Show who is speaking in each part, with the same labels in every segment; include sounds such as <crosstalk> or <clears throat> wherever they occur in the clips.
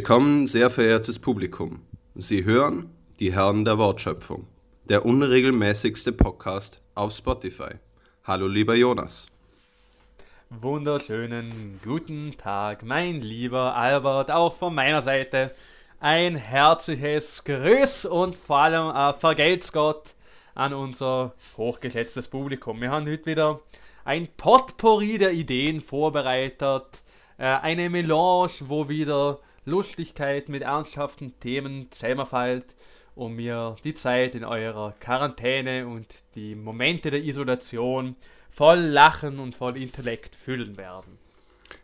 Speaker 1: Willkommen, sehr verehrtes Publikum. Sie hören die Herren der Wortschöpfung, der unregelmäßigste Podcast auf Spotify. Hallo lieber Jonas.
Speaker 2: Wunderschönen guten Tag, mein lieber Albert, auch von meiner Seite ein herzliches Grüß und vor allem äh, vergelt's Gott an unser hochgeschätztes Publikum. Wir haben heute wieder ein Potpourri der Ideen vorbereitet, äh, eine Melange, wo wieder Lustigkeit mit ernsthaften Themen zusammenfällt und mir die Zeit in eurer Quarantäne und die Momente der Isolation voll Lachen und voll Intellekt füllen werden.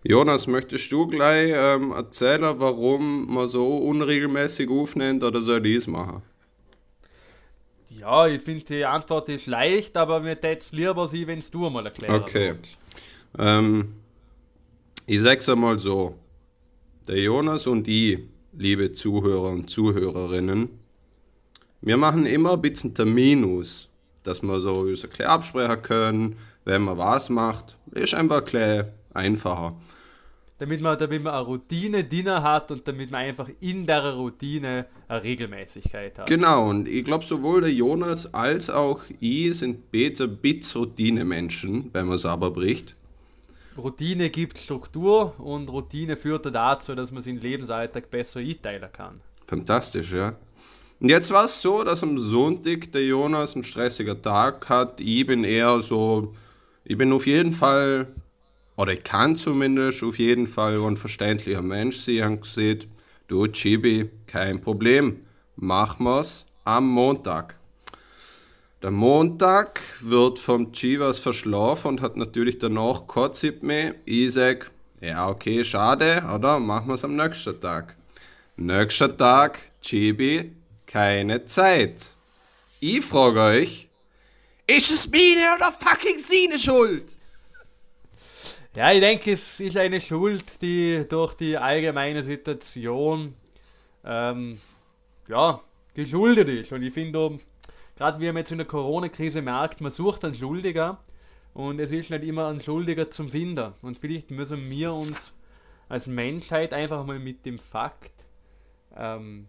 Speaker 1: Jonas, möchtest du gleich ähm, erzählen, warum man so unregelmäßig aufnimmt oder soll ich es machen?
Speaker 2: Ja, ich finde die Antwort ist leicht, aber mir täte es lieber sie, wenn es du mal erklärst.
Speaker 1: Okay. Ähm, ich sag's einmal so. Der Jonas und die, liebe Zuhörer und Zuhörerinnen, wir machen immer ein bisschen Termin aus, dass wir so ein bisschen absprechen können, wenn man was macht. Ist einfach ein bisschen einfacher.
Speaker 2: Damit man, damit man eine Routine Dinner hat und damit man einfach in der Routine eine Regelmäßigkeit hat.
Speaker 1: Genau, und ich glaube, sowohl der Jonas als auch ich sind beter Bits-Routine-Menschen, wenn man es aber bricht.
Speaker 2: Routine gibt Struktur und Routine führt dazu, dass man seinen Lebensalltag besser einteilen kann.
Speaker 1: Fantastisch, ja. Und jetzt war es so, dass am Sonntag der Jonas einen stressiger Tag hat. Ich bin eher so, ich bin auf jeden Fall, oder ich kann zumindest auf jeden Fall ein verständlicher Mensch sein und gesagt, du Chibi, kein Problem, machen wir's am Montag. Der Montag wird vom Chivas verschlafen und hat natürlich danach. Ich sag, ja okay, schade, oder? Machen wir es am nächsten Tag. Nächster Tag, Chibi, keine Zeit. Ich frage euch, ist es meine oder fucking seine Schuld?
Speaker 2: Ja, ich denke, es ist eine Schuld, die durch die allgemeine Situation ähm, ja, geschuldet ist. Und ich finde, gerade wie man jetzt in der Corona-Krise merkt, man sucht einen Schuldiger und es ist nicht immer ein Schuldiger zum Finden. Und vielleicht müssen wir uns als Menschheit einfach mal mit dem Fakt ähm,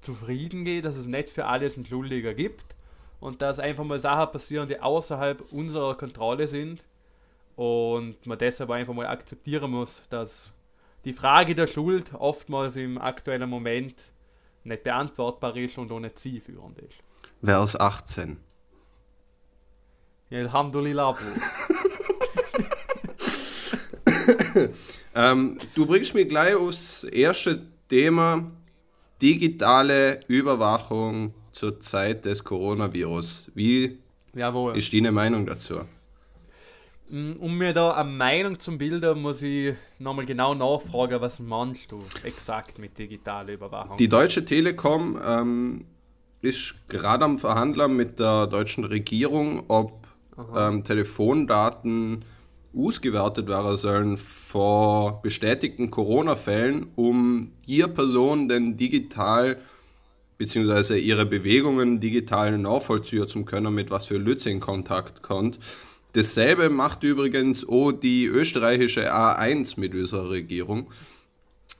Speaker 2: zufrieden gehen, dass es nicht für alles einen Schuldiger gibt und dass einfach mal Sachen passieren, die außerhalb unserer Kontrolle sind und man deshalb einfach mal akzeptieren muss, dass die Frage der Schuld oftmals im aktuellen Moment nicht beantwortbar ist und auch nicht zielführend ist.
Speaker 1: Vers 18.
Speaker 2: Ja, Alhamdulillah. <laughs>
Speaker 1: ähm, du bringst mich gleich aufs erste Thema digitale Überwachung zur Zeit des Coronavirus. Wie
Speaker 2: Jawohl.
Speaker 1: ist deine Meinung dazu?
Speaker 2: Mm, um mir da eine Meinung zum Bilder, muss ich nochmal genau nachfragen, was meinst du exakt mit digitaler Überwachung?
Speaker 1: Die Deutsche Telekom ähm, ist gerade am Verhandeln mit der deutschen Regierung, ob ähm, Telefondaten ausgewertet werden sollen vor bestätigten Corona-Fällen, um ihr Person denn digital beziehungsweise ihre Bewegungen digital nachvollziehen zu können, mit was für Lütze in Kontakt kommt. Dasselbe macht übrigens auch die österreichische A1 mit unserer Regierung.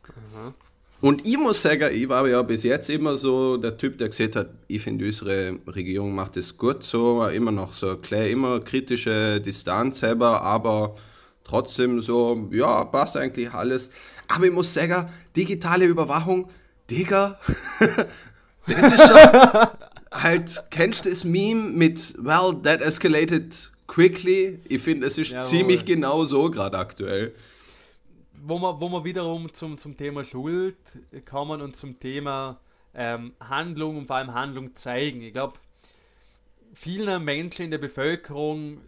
Speaker 1: Aha. Und ich muss sagen, ich war ja bis jetzt immer so der Typ, der gesagt hat, ich finde, unsere Regierung macht es gut so, immer noch so klar, immer kritische Distanz selber, aber trotzdem so, ja, passt eigentlich alles. Aber ich muss sagen, digitale Überwachung, Digga, <laughs> das ist schon halt, kennst du das Meme mit, well, that escalated quickly? Ich finde, es ist Jawohl. ziemlich genau so gerade aktuell
Speaker 2: wo man, wo man wiederum zum, zum Thema Schuld kommen und zum Thema ähm, Handlung und vor allem Handlung zeigen. Ich glaube, vielen Menschen in der Bevölkerung,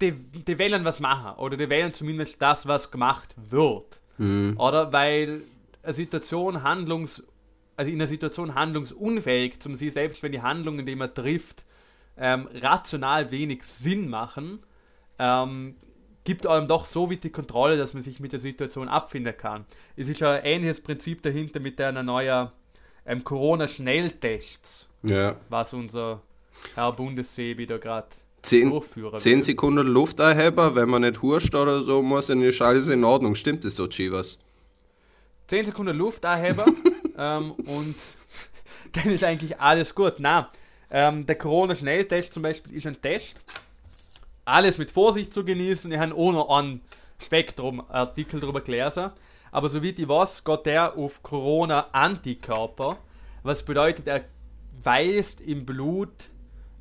Speaker 2: die, die wollen was machen oder die wollen zumindest das, was gemacht wird. Mhm. Oder weil eine Situation handlungs, also in einer Situation handlungsunfähig zum sie selbst, wenn die Handlungen, die man trifft, ähm, rational wenig Sinn machen, ähm, gibt einem doch so wie die Kontrolle, dass man sich mit der Situation abfinden kann. Es ist ein ähnliches Prinzip dahinter mit einer neuen ähm, Corona-Schnelltests,
Speaker 1: ja.
Speaker 2: was unser Herr Bundessee wieder gerade
Speaker 1: durchführen 10 Sekunden Lufterheber, wenn man nicht huscht oder so, muss dann ist alles in Ordnung. Stimmt das so, Chivas?
Speaker 2: 10 Sekunden Luft <laughs> ähm, und <laughs> dann ist eigentlich alles gut. Na, ähm, der Corona-Schnelltest zum Beispiel ist ein Test. Alles mit Vorsicht zu genießen. Ich habe auch noch einen Spektrum-Artikel darüber gelesen. Aber so wie ich weiß, geht der auf Corona-Antikörper. Was bedeutet, er weist im Blut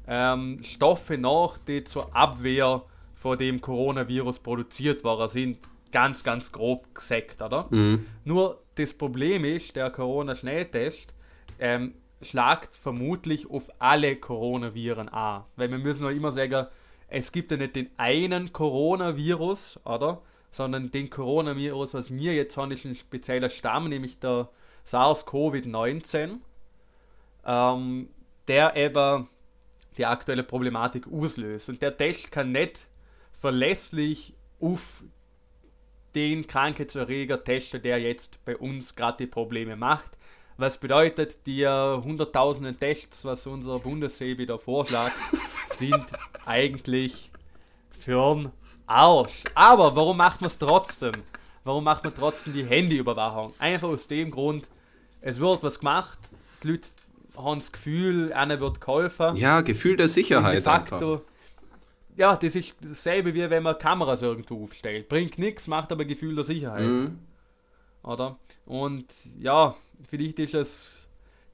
Speaker 2: ähm, Stoffe nach, die zur Abwehr vor dem Coronavirus produziert worden sind. Ganz, ganz grob gesagt, oder? Mhm. Nur das Problem ist, der Corona-Schnelltest ähm, schlagt vermutlich auf alle Coronaviren an. Weil wir müssen noch immer sagen, es gibt ja nicht den einen Coronavirus, oder? Sondern den Coronavirus, was wir jetzt haben, ist ein spezieller Stamm, nämlich der SARS-CoV-19, ähm, der eben die aktuelle Problematik auslöst. Und der Test kann nicht verlässlich auf den Krankheitserreger testen, der jetzt bei uns gerade die Probleme macht. Was bedeutet, die hunderttausenden Tests, was unser Bundessebi wieder vorschlägt, <laughs> sind eigentlich für den Arsch. Aber warum macht man es trotzdem? Warum macht man trotzdem die Handyüberwachung? Einfach aus dem Grund, es wird was gemacht, die Leute haben das Gefühl, einer wird geholfen.
Speaker 1: Ja, Gefühl der Sicherheit. de facto, einfach.
Speaker 2: Ja, das ist dasselbe wie wenn man Kameras irgendwo aufstellt. Bringt nichts, macht aber Gefühl der Sicherheit. Mhm. Oder? Und ja, vielleicht ist es,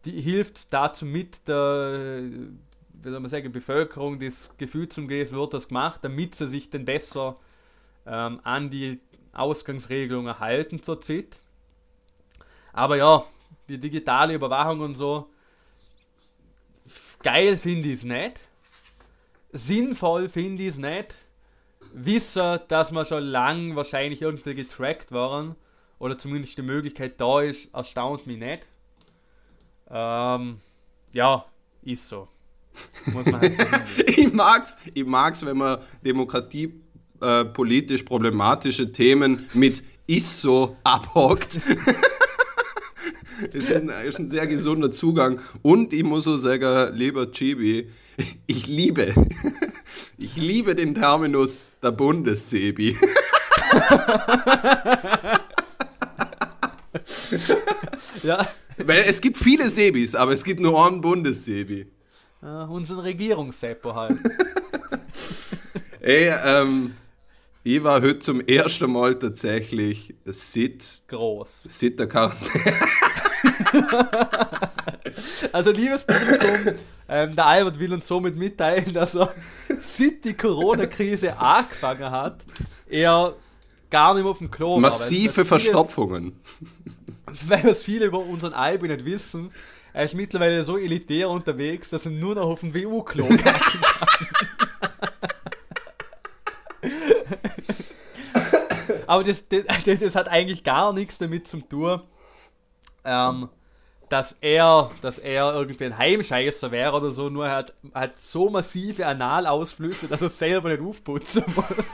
Speaker 2: die hilft dazu mit, der, wie soll man sagen, Bevölkerung das Gefühl zum geben, es wird das gemacht, damit sie sich dann besser ähm, an die Ausgangsregelungen halten zur Zeit. Aber ja, die digitale Überwachung und so, geil finde ich es nicht. Sinnvoll finde ich es nicht. Wissen, dass wir schon lang wahrscheinlich irgendwie getrackt waren oder zumindest die Möglichkeit da ist, erstaunt mich nicht. Ähm, ja, ist so.
Speaker 1: Muss man halt so <laughs> ich mag's, ich mag's, wenn man Demokratie äh, politisch problematische Themen mit ist so abhockt. <laughs> ist, ein, ist ein sehr gesunder Zugang. Und ich muss so sagen, lieber Chibi, ich liebe, <laughs> ich liebe den Terminus der Bundessebi. ja. Weil es gibt viele Sebis, aber es gibt nur einen Bundessebi.
Speaker 2: Ja, unseren Regierungsseppo halt. <laughs>
Speaker 1: Ey, ähm, ich war heute zum ersten Mal tatsächlich Sit.
Speaker 2: Groß.
Speaker 1: Sit der Quarantäne. <laughs>
Speaker 2: also, liebes Publikum, ähm, der Albert will uns somit mitteilen, dass er seit die Corona-Krise angefangen hat, er gar nicht mehr auf dem Klo
Speaker 1: Massive war, Verstopfungen. <laughs>
Speaker 2: Weil es viele über unseren Albi nicht wissen, er ist mittlerweile so elitär unterwegs, dass er nur noch auf dem WU-Klo kacken kann. Aber das, das, das, hat eigentlich gar nichts damit zu tun, ähm, dass er, dass er irgendwie ein Heimscheißer wäre oder so, nur er hat, hat so massive Analausflüsse, dass er selber nicht aufputzen muss.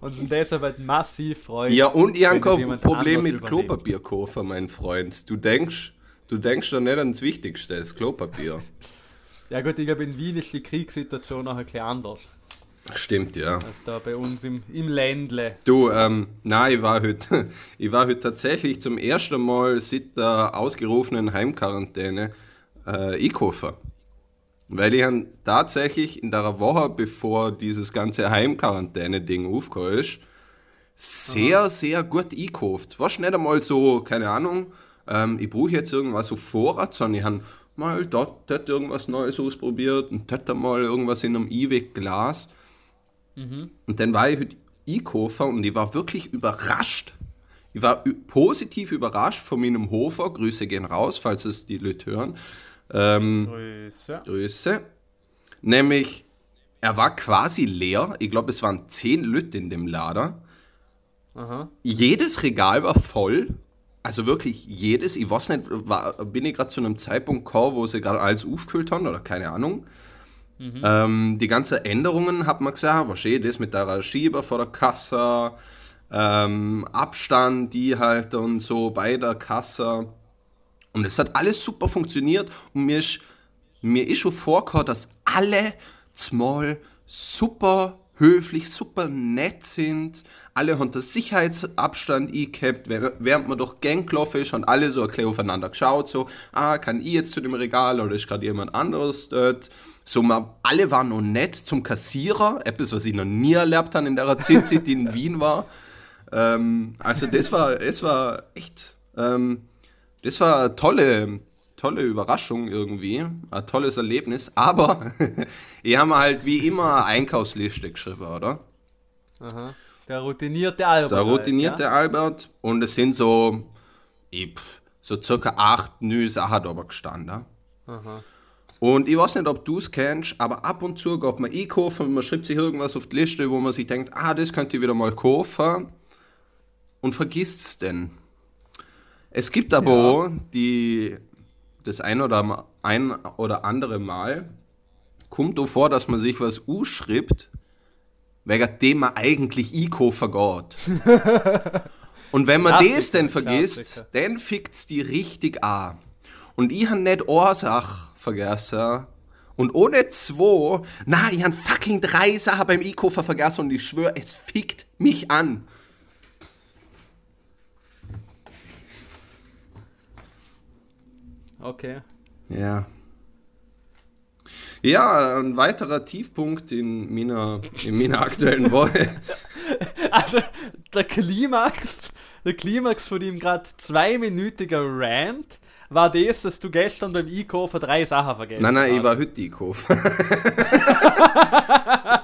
Speaker 2: und sind deshalb halt massiv freuen.
Speaker 1: Ja, und ich habe kein Problem mit Klopapierkoffer, mein Freund. Du denkst, du denkst doch nicht ans Wichtigste, das Klopapier.
Speaker 2: ja gut, ich glaube in Wien ist die Kriegssituation noch ein bisschen anders.
Speaker 1: Stimmt, ja.
Speaker 2: Als da bei uns im, im Ländle.
Speaker 1: Du, ähm, nein, ich war heute, <laughs> ich war heute tatsächlich zum ersten Mal seit der ausgerufenen Heimquarantäne äh, einkaufen. Weil ich han tatsächlich in der Woche, bevor dieses ganze Heimquarantäne-Ding aufgekommen ist, sehr, Aha. sehr gut einkauft. War nicht einmal so, keine Ahnung, ähm, ich brauche jetzt irgendwas so Vorrat, sondern ich habe mal dort, dort irgendwas Neues ausprobiert und dort mal irgendwas in einem E-Weg-Glas. Mhm. Und dann war ich heute einkaufen und ich war wirklich überrascht. Ich war positiv überrascht von meinem Hofer. Grüße gehen raus, falls es die Leute hören. Ähm, Grüße. Grüße. Nämlich, er war quasi leer. Ich glaube, es waren zehn Leute in dem Lader. Aha. Jedes Regal war voll. Also wirklich jedes. Ich weiß nicht, war, bin ich gerade zu einem Zeitpunkt gekommen, wo sie gerade alles aufgefüllt haben oder keine Ahnung. Mhm. Ähm, die ganzen Änderungen hat man gesagt, was steht das mit der Schieber vor der Kasse, ähm, Abstand, die halt und so bei der Kasse. Und es hat alles super funktioniert und mir ist, mir ist schon vorgekommen, dass alle Small super höflich, super nett sind. Alle haben den Sicherheitsabstand eingehabt, während man doch Gang gelaufen ist, haben alle so ein bisschen aufeinander geschaut, so, ah, kann ich jetzt zu dem Regal oder ist gerade jemand anderes dort? So, man, alle waren noch nett zum Kassierer, etwas, was ich noch nie erlebt habe in der Zeit, die in <laughs> Wien war. Ähm, also das war, es war echt, ähm, das war eine tolle, tolle Überraschung irgendwie, ein tolles Erlebnis, aber <laughs> ich habe halt wie immer eine Einkaufsliste geschrieben, oder?
Speaker 2: Aha. Der routinierte Albert.
Speaker 1: Der routinierte halt, ja? Albert und es sind so, ich, so circa acht neue Sachen da gestanden. Aha. Und ich weiß nicht, ob du es kennst, aber ab und zu geht man einkaufen, man schreibt sich irgendwas auf die Liste, wo man sich denkt, ah, das könnte ich wieder mal kaufen und vergisst es denn. Es gibt aber ja. die, das ein oder, ein oder andere Mal, kommt auch vor, dass man sich was schreibt, wegen dem man eigentlich einkaufen geht. <laughs> und wenn man Klassiker, das dann vergisst, Klassiker. dann fickt es die richtig an. Und ich habe nicht Ursache vergessen. Und ohne zwei, na, ich habe fucking drei Sachen beim E-Koffer vergessen und ich schwöre, es fickt mich an.
Speaker 2: Okay.
Speaker 1: Ja. Ja, ein weiterer Tiefpunkt in meiner, in meiner aktuellen Woche. <laughs>
Speaker 2: Also, der Klimax, der Klimax von dem gerade zweiminütiger Rant war das, dass du gestern beim Einkaufen drei Sachen vergessen
Speaker 1: hast. Nein, nein, ich war heute Einkaufen. <laughs> <laughs>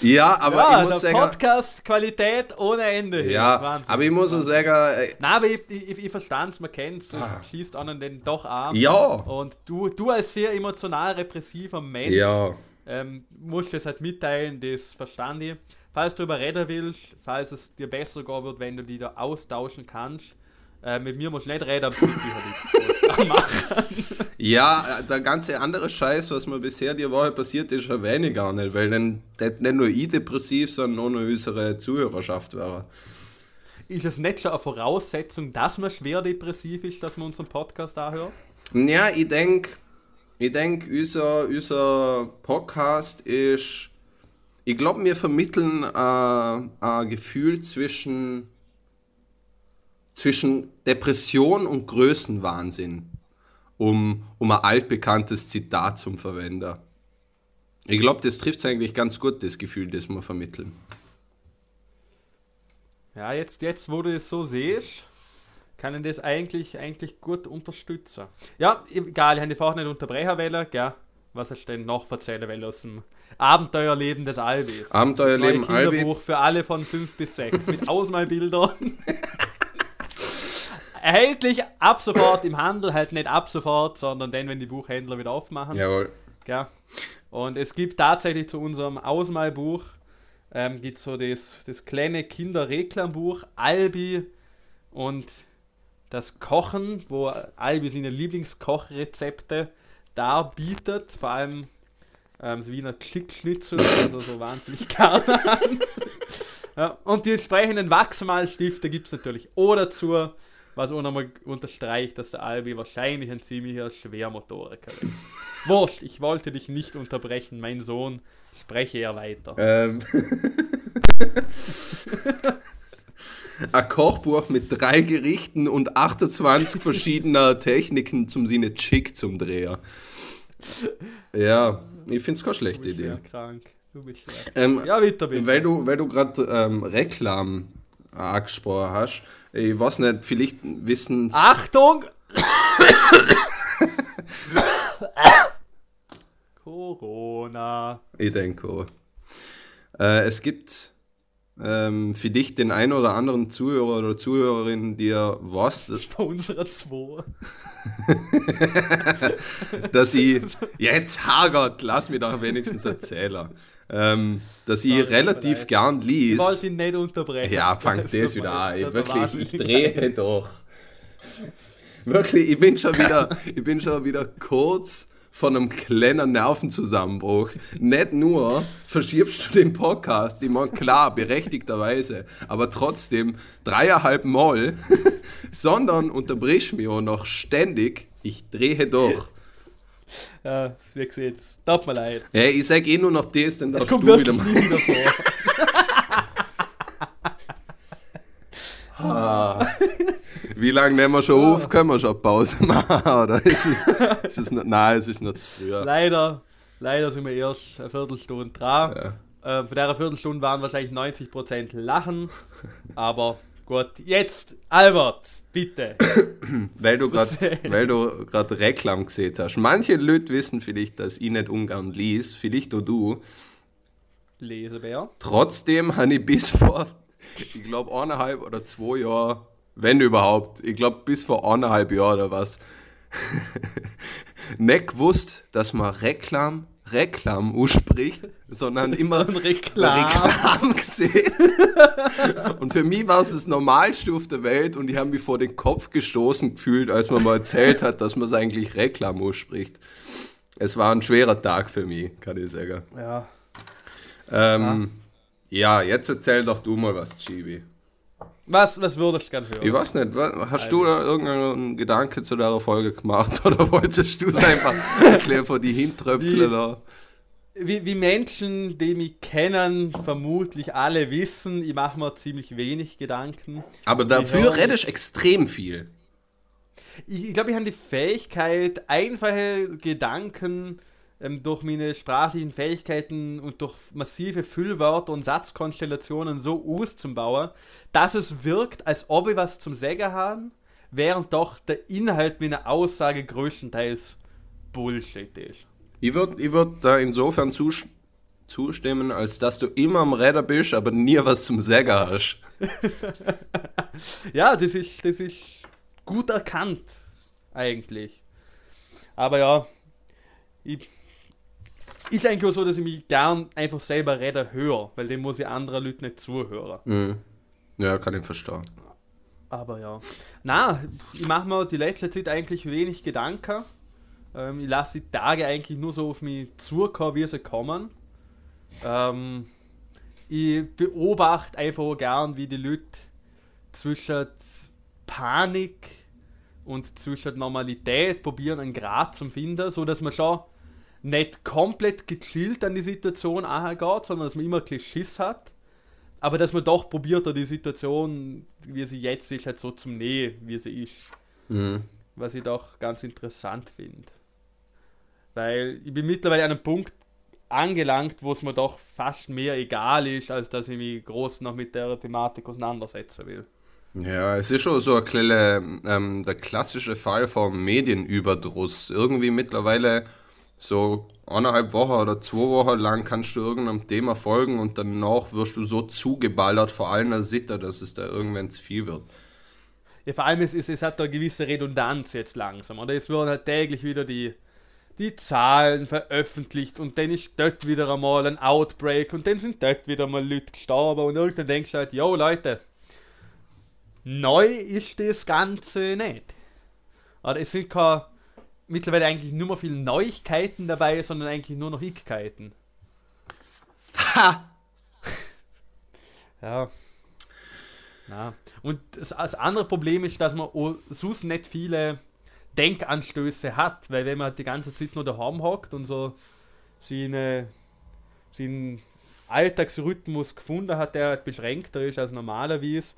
Speaker 1: ja, aber ja, ich muss sagen...
Speaker 2: Podcast-Qualität ohne Ende.
Speaker 1: Ja, Wahnsinn. aber ich muss auch sagen... Äh,
Speaker 2: nein, aber ich, ich, ich verstand es, man kennt es, es ah. schließt an den doch an.
Speaker 1: Ja.
Speaker 2: Und du, du als sehr emotional repressiver Mensch
Speaker 1: ja.
Speaker 2: ähm, musst es halt mitteilen, das verstand ich. Falls du darüber reden willst, falls es dir besser gehen wird, wenn du die da austauschen kannst, äh, mit mir musst du nicht reden, aber machen.
Speaker 1: Ja, der ganze andere Scheiß, was mir bisher die Woche passiert ist, erwähne ich gar nicht, weil dann nicht nur ich depressiv, sondern auch noch unsere Zuhörerschaft wäre.
Speaker 2: Ist es nicht schon eine Voraussetzung, dass man schwer depressiv ist, dass man unseren Podcast da hört?
Speaker 1: Ja, ich denke, ich denk, unser, unser Podcast ist, ich glaube, wir vermitteln äh, ein Gefühl zwischen zwischen Depression und Größenwahnsinn, um, um ein altbekanntes Zitat zu verwenden. Ich glaube, das trifft es eigentlich ganz gut, das Gefühl, das wir vermitteln.
Speaker 2: Ja, jetzt, jetzt wo du das so siehst, kann ich das eigentlich, eigentlich gut unterstützen. Ja, egal, ich habe die vorher nicht unterbrechen wollen, gell? Was du denn noch erzählen will aus dem Abenteuerleben des Albis?
Speaker 1: Abenteuerleben
Speaker 2: neue Kinderbuch Albi. für alle von 5 bis 6 mit <laughs> Ausmalbildern. <laughs> erhältlich ab sofort im Handel, halt nicht ab sofort, sondern dann, wenn die Buchhändler wieder aufmachen.
Speaker 1: Jawohl.
Speaker 2: Ja. Und es gibt tatsächlich zu unserem Ausmalbuch ähm, gibt so das, das kleine Kinderreklambuch Albi und das Kochen, wo Albi seine Lieblingskochrezepte darbietet, vor allem ähm, so Wiener Klickschnitzel, also so wahnsinnig <laughs> gerne ja, und die entsprechenden Wachsmalstifte gibt es natürlich auch dazu was auch nochmal unterstreicht, dass der Albi wahrscheinlich ein ziemlicher Schwermotoriker ist. <laughs> Wurscht, ich wollte dich nicht unterbrechen, mein Sohn, spreche er weiter.
Speaker 1: Ähm. <laughs> ein Kochbuch mit drei Gerichten und 28 verschiedener Techniken zum Sinne Chick zum Dreher. Ja, ich finde es keine schlechte Idee.
Speaker 2: Krank. Du bist
Speaker 1: ähm, ja, bitte, bitte. Weil du, weil du gerade ähm, Reklam angesprochen hast, ich weiß nicht, vielleicht wissen
Speaker 2: Achtung! Corona.
Speaker 1: Ich denke auch. Äh, es gibt ähm, für dich den einen oder anderen Zuhörer oder Zuhörerin, die ja was. <laughs>
Speaker 2: Bei unserer zwei. <laughs>
Speaker 1: dass ich. <laughs> Jetzt hagert, lass mich doch wenigstens erzählen ähm, dass ich relativ gern liest.
Speaker 2: Ich wollte ihn nicht unterbrechen.
Speaker 1: Ja, fangt das, das wieder an. Ich, wirklich, ich drehe <laughs> doch. Wirklich, ich bin schon wieder, ich bin schon wieder kurz von einem kleinen Nervenzusammenbruch. Nicht nur verschiebst du den Podcast, ich meine, klar, berechtigterweise, aber trotzdem dreieinhalb Mal, <laughs> sondern unterbrichst mich auch noch ständig, ich drehe durch.
Speaker 2: Ja, wie gesagt, es tut mir leid.
Speaker 1: Ja, ich sag eh nur noch das, dann
Speaker 2: Es
Speaker 1: darfst
Speaker 2: kommt
Speaker 1: du wieder mal.
Speaker 2: wieder vor. <laughs>
Speaker 1: Ah. Wie lange nehmen wir schon auf? Können wir schon Pause machen? <laughs> Oder ist es, ist es noch, nein, es ist noch zu früh.
Speaker 2: Leider, leider sind wir erst eine Viertelstunde dran.
Speaker 1: Ja.
Speaker 2: Ähm, von der Viertelstunde waren wahrscheinlich 90% Lachen. Aber gut, jetzt, Albert, bitte. <coughs>
Speaker 1: Weil du gerade Reklam gesehen hast. Manche Leute wissen vielleicht, dass ich nicht ungern lies, vielleicht auch du.
Speaker 2: Lesebär.
Speaker 1: Trotzdem habe ich bis vor, ich glaube, eineinhalb oder zwei Jahren, wenn überhaupt, ich glaube, bis vor eineinhalb Jahren oder was, <laughs> nicht gewusst, dass man Reklam, Reklam ausspricht, <laughs> sondern immer
Speaker 2: ein Reklam.
Speaker 1: Reklam gesehen. <laughs> und für mich war es das Normalste auf der Welt und ich habe mich vor den Kopf gestoßen gefühlt, als man mal erzählt hat, dass man es eigentlich Reklam ausspricht. Es war ein schwerer Tag für mich, kann ich sagen.
Speaker 2: Ja.
Speaker 1: Ähm, ja, jetzt erzähl doch du mal was, Chibi.
Speaker 2: Was, was würdest du gerne hören?
Speaker 1: Ich weiß nicht, hast du da irgendeinen Gedanke zu der Folge gemacht <laughs> oder wolltest du es einfach erklären von die Hintröpfle
Speaker 2: Wie-
Speaker 1: da?
Speaker 2: Wie, wie Menschen, die mich kennen, vermutlich alle wissen, ich mache mir ziemlich wenig Gedanken.
Speaker 1: Aber dafür redest extrem viel.
Speaker 2: Ich, ich glaube, ich habe die Fähigkeit, einfache Gedanken ähm, durch meine sprachlichen Fähigkeiten und durch massive Füllwörter und Satzkonstellationen so auszubauen, dass es wirkt, als ob ich was zum Sagen habe, während doch der Inhalt meiner Aussage größtenteils Bullshit ist.
Speaker 1: Ich würde ich würd da insofern zus zustimmen, als dass du immer am Räder bist, aber nie was zum Sagen hast. <laughs>
Speaker 2: Ja, das ist, das ist gut erkannt, eigentlich. Aber ja, ich, ist eigentlich auch so, dass ich mich gern einfach selber reden höre, weil dem muss ich anderen Leuten nicht zuhören.
Speaker 1: Mhm. Ja, kann ich verstehen.
Speaker 2: Aber ja. Na, ich mache mir die letzte Zeit eigentlich wenig Gedanken. Ähm, ich lasse die Tage eigentlich nur so auf mich zukommen, wie sie kommen. Ähm, ich beobachte einfach gern, wie die Leute zwischen Panik und zwischen Normalität probieren, einen Grad zu finden, so dass man schon nicht komplett gechillt an die Situation angeht, sondern dass man immer ein Schiss hat. Aber dass man doch probiert, die Situation, wie sie jetzt ist, halt so zum Nähen, wie sie ist.
Speaker 1: Mhm.
Speaker 2: Was ich doch ganz interessant finde. Weil ich bin mittlerweile an einem Punkt angelangt, wo es mir doch fast mehr egal ist, als dass ich mich groß noch mit der Thematik auseinandersetzen will.
Speaker 1: Ja, es ist schon so ein kleiner, ähm, der klassische Fall vom Medienüberdruss. Irgendwie mittlerweile so eineinhalb Wochen oder zwei Wochen lang kannst du irgendeinem Thema folgen und danach wirst du so zugeballert vor allen Sitter, dass es da irgendwann zu viel wird.
Speaker 2: Ja, vor allem, es, es, es hat eine gewisse Redundanz jetzt langsam. Oder es werden halt täglich wieder die, die Zahlen veröffentlicht und dann ist dort wieder einmal ein Outbreak und dann sind dort wieder mal Leute gestorben und irgendwann denkst du halt, yo Leute, neu ist das Ganze nicht. Oder es sind keine, mittlerweile eigentlich nur mehr viele Neuigkeiten dabei, sondern eigentlich nur noch Hickkeiten.
Speaker 1: Ha! <laughs>
Speaker 2: Ja. Ja. Und das, das andere Problem ist, dass man sonst nicht viele Denkanstöße hat, weil wenn man die ganze Zeit nur daheim hockt und so seine, seinen Alltagsrhythmus gefunden hat, der halt beschränkter ist als normalerweise,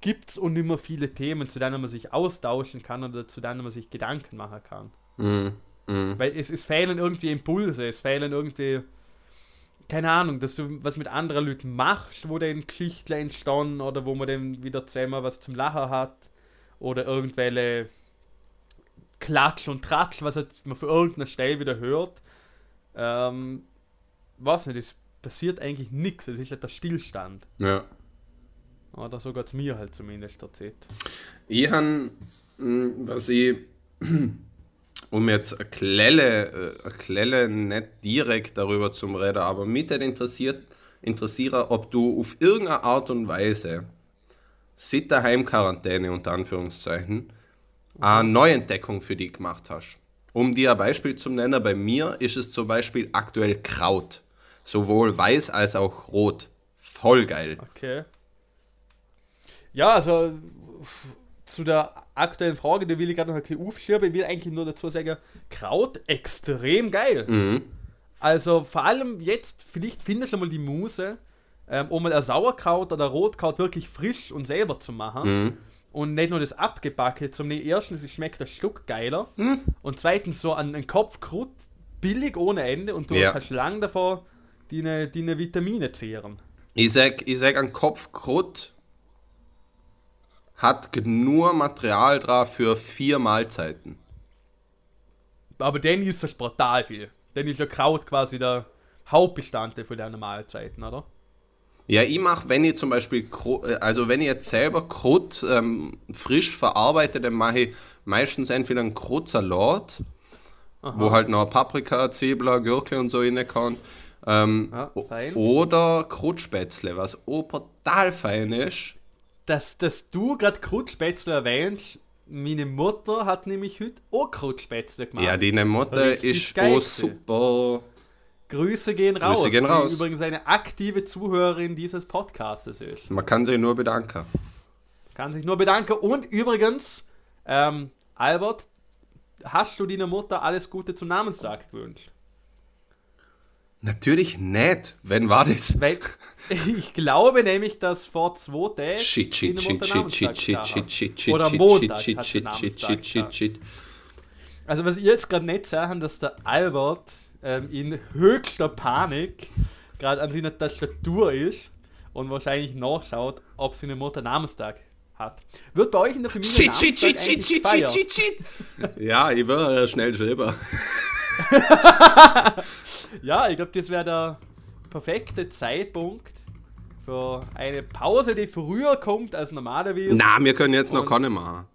Speaker 2: gibt es auch nicht mehr viele Themen, zu denen man sich austauschen kann oder zu denen man sich Gedanken machen kann.
Speaker 1: Mhm. Mhm.
Speaker 2: Weil es, es fehlen irgendwie Impulse, es fehlen irgendwie, keine Ahnung, dass du was mit anderen Leuten machst, wo dann Geschichten entstehen oder wo man dann wieder zusammen was zum Lachen hat oder irgendwelche Klatsch und Tratsch, was halt man für irgendeine Stelle wieder hört. Ähm, weiß nicht, es passiert eigentlich nichts, es ist halt der Stillstand.
Speaker 1: Ja.
Speaker 2: Oder so geht es mir halt zumindest derzeit.
Speaker 1: Ich han, mh, was ich, <clears throat> um jetzt eine Klelle, äh, eine Klelle nicht direkt darüber zum Reden, aber mich interessiert, interessieren, ob du auf irgendeine Art und Weise seit der Heimquarantäne unter Anführungszeichen eine Neuentdeckung für dich gemacht hast. Um dir ein Beispiel zu nennen, bei mir ist es zum Beispiel aktuell Kraut. Sowohl weiß als auch rot. Voll geil.
Speaker 2: Okay. Ja, also zu der aktuellen Frage, die will ich gerade noch ein bisschen aufschieben. Ich will eigentlich nur dazu sagen, Kraut extrem geil.
Speaker 1: Mhm.
Speaker 2: Also vor allem jetzt, vielleicht findest du mal die Muse, ähm, um mal ein Sauerkraut oder Rotkraut wirklich frisch und selber zu machen.
Speaker 1: Mhm.
Speaker 2: Und nicht nur das abgebacke, zum erstens, es schmeckt ein Stück geiler.
Speaker 1: Mhm.
Speaker 2: Und zweitens so ein, ein Kopf Krut, billig ohne Ende und du
Speaker 1: Ja.
Speaker 2: kannst lang davor deine, deine Vitamine zehren.
Speaker 1: Ich sag, ich sag, ein Kopf Krut hat genug Material drauf für vier Mahlzeiten.
Speaker 2: Aber dann ist das brutal viel. Dann ist ja Kraut quasi der Hauptbestandteil von deiner Mahlzeiten, oder?
Speaker 1: Ja, ich mache, wenn ich zum Beispiel, äh, also wenn ich jetzt selber Krut ähm, frisch verarbeite, dann mache ich meistens entweder einen Krutsalat, wo halt noch Paprika, Zwiebeln, Gürkle und so reinkommt, ähm,
Speaker 2: Ja,
Speaker 1: o-
Speaker 2: fein.
Speaker 1: oder Krutspätzle, was auch total fein ist.
Speaker 2: Dass, dass du gerade Krutspätzle erwähnst, meine Mutter hat nämlich heute auch Krutspätzle gemacht.
Speaker 1: Ja, die Mutter
Speaker 2: Richtig
Speaker 1: ist auch super.
Speaker 2: Grüße gehen
Speaker 1: Grüße
Speaker 2: raus.
Speaker 1: gehen
Speaker 2: die
Speaker 1: raus.
Speaker 2: übrigens eine aktive Zuhörerin dieses Podcastes ist.
Speaker 1: Man kann sich nur bedanken.
Speaker 2: Kann sich nur bedanken. Und übrigens, ähm, Albert, hast du deiner Mutter alles Gute zum Namenstag gewünscht?
Speaker 1: Natürlich nicht. Wenn war das?
Speaker 2: Weil <laughs> ich glaube nämlich, dass vor zwei Tagen
Speaker 1: Shit, shit, shit, shit, shit, shit, shit, shit, shit,
Speaker 2: Oder
Speaker 1: shit,
Speaker 2: Montag
Speaker 1: shit, shit, shit, shit, shit, shit.
Speaker 2: Also was ich jetzt gerade nicht sagen, dass der Albert ähm, in höchster Panik gerade an seiner Tastatur ist und wahrscheinlich nachschaut, ob seine Mutter Namenstag hat. Wird bei euch in der Familie
Speaker 1: Shit, shit, shit,
Speaker 2: Namenstag
Speaker 1: shit,
Speaker 2: eigentlich
Speaker 1: shit,
Speaker 2: gefeiert?
Speaker 1: shit, shit, shit. Ja, ich wäre schnell selber. <laughs> <laughs>
Speaker 2: Ja, ich glaube, das wäre der perfekte Zeitpunkt für eine Pause, die früher kommt als normalerweise.
Speaker 1: Na, wir können jetzt noch keine machen.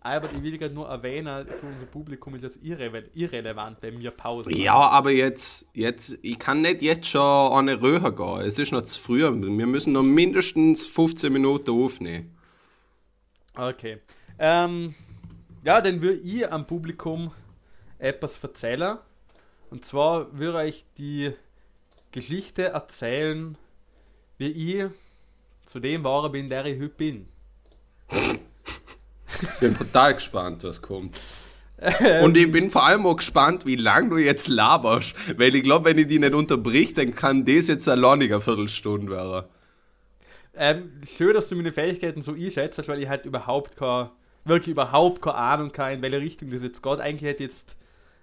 Speaker 2: Albert, ich will gerade nur erwähnen, für unser Publikum ist das irre irrelevant, wenn wir Pause
Speaker 1: Ja, aber jetzt, jetzt, ich kann nicht jetzt schon an eine Röhre gehen. Es ist noch zu früh. Wir müssen noch mindestens 15 Minuten aufnehmen.
Speaker 2: Okay. Ähm, ja, dann würde ich am Publikum etwas erzählen. Und zwar würde ich die Geschichte erzählen, wie ich zu dem war bin, der ich heute bin.
Speaker 1: Ich bin total gespannt, was kommt. Und ich bin vor allem auch gespannt, wie lange du jetzt laberst. Weil ich glaube, wenn ich die nicht unterbrich, dann kann das jetzt eine launige Viertelstunde werden.
Speaker 2: Ähm, schön, dass du meine Fähigkeiten so einschätzt, weil ich halt überhaupt keine, wirklich überhaupt keine Ahnung habe, in welche Richtung das jetzt geht. Eigentlich hätte ich jetzt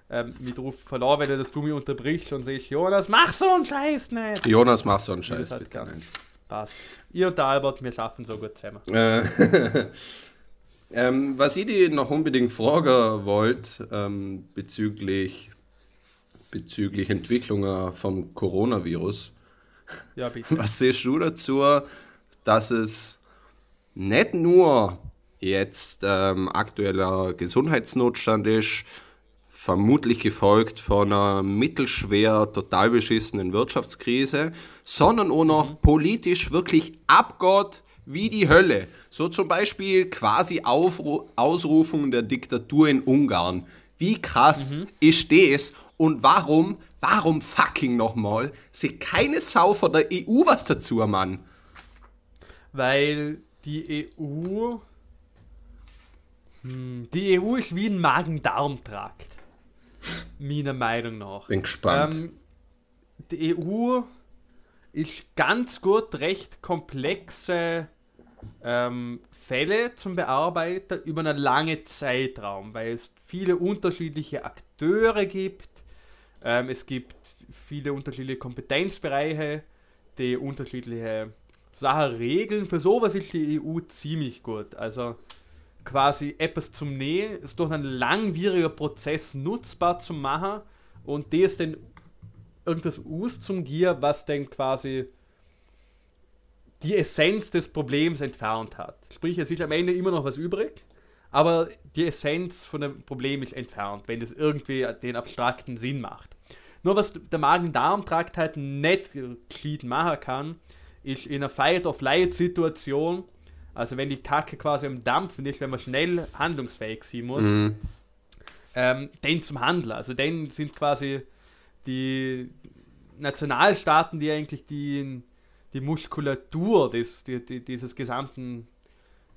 Speaker 2: ähm, mich drauf verloren, wenn dass du mich unterbrichst und sagst, Jonas, mach so einen Scheiß nicht.
Speaker 1: Jonas, mach so einen
Speaker 2: das
Speaker 1: Scheiß
Speaker 2: hat
Speaker 1: bitte
Speaker 2: gar
Speaker 1: nicht.
Speaker 2: Passt. Ihr und der Albert, wir schaffen so gut zusammen.
Speaker 1: Äh, <laughs> ähm, was ich dir noch unbedingt fragen wollte, ähm, bezüglich, bezüglich Entwicklungen vom Coronavirus,
Speaker 2: Ja, bitte. <laughs>
Speaker 1: was siehst du dazu, dass es nicht nur jetzt ähm, aktueller Gesundheitsnotstand ist, vermutlich gefolgt von einer mittelschwer total beschissenen Wirtschaftskrise, sondern auch noch politisch wirklich abgeht wie die Hölle. So zum Beispiel quasi Aufru Ausrufung der Diktatur in Ungarn. Wie krass ist das? Und warum, warum fucking nochmal, sie keine Sau von der EU was dazu, Mann?
Speaker 2: Weil die EU. Hm, die EU ist wie ein Magen-Darm-Trakt. Meiner Meinung nach.
Speaker 1: Bin gespannt.
Speaker 2: Ähm, die EU ist ganz gut recht komplexe ähm, Fälle zum Bearbeiten über einen langen Zeitraum, weil es viele unterschiedliche Akteure gibt. Ähm, es gibt viele unterschiedliche Kompetenzbereiche, die unterschiedliche Sachen regeln. Für sowas ist die EU ziemlich gut. Also quasi etwas zum Nähen ist durch einen langwieriger Prozess nutzbar zu machen und das dann irgendwas aus zum Gier, was dann quasi die Essenz des Problems entfernt hat. Sprich, es ist am Ende immer noch was übrig, aber die Essenz von dem Problem ist entfernt, wenn das irgendwie den abstrakten Sinn macht. Nur was der Magen-Darm-Trakt halt nicht gescheit machen kann, ist in einer Fight-of-Light-Situation, also wenn die Kacke quasi am Dampfen ist, wenn man schnell handlungsfähig sein muss,
Speaker 1: Mhm.
Speaker 2: ähm, den zum Handeln. Also den sind quasi die Nationalstaaten, die eigentlich die, die Muskulatur des, die, die, dieses gesamten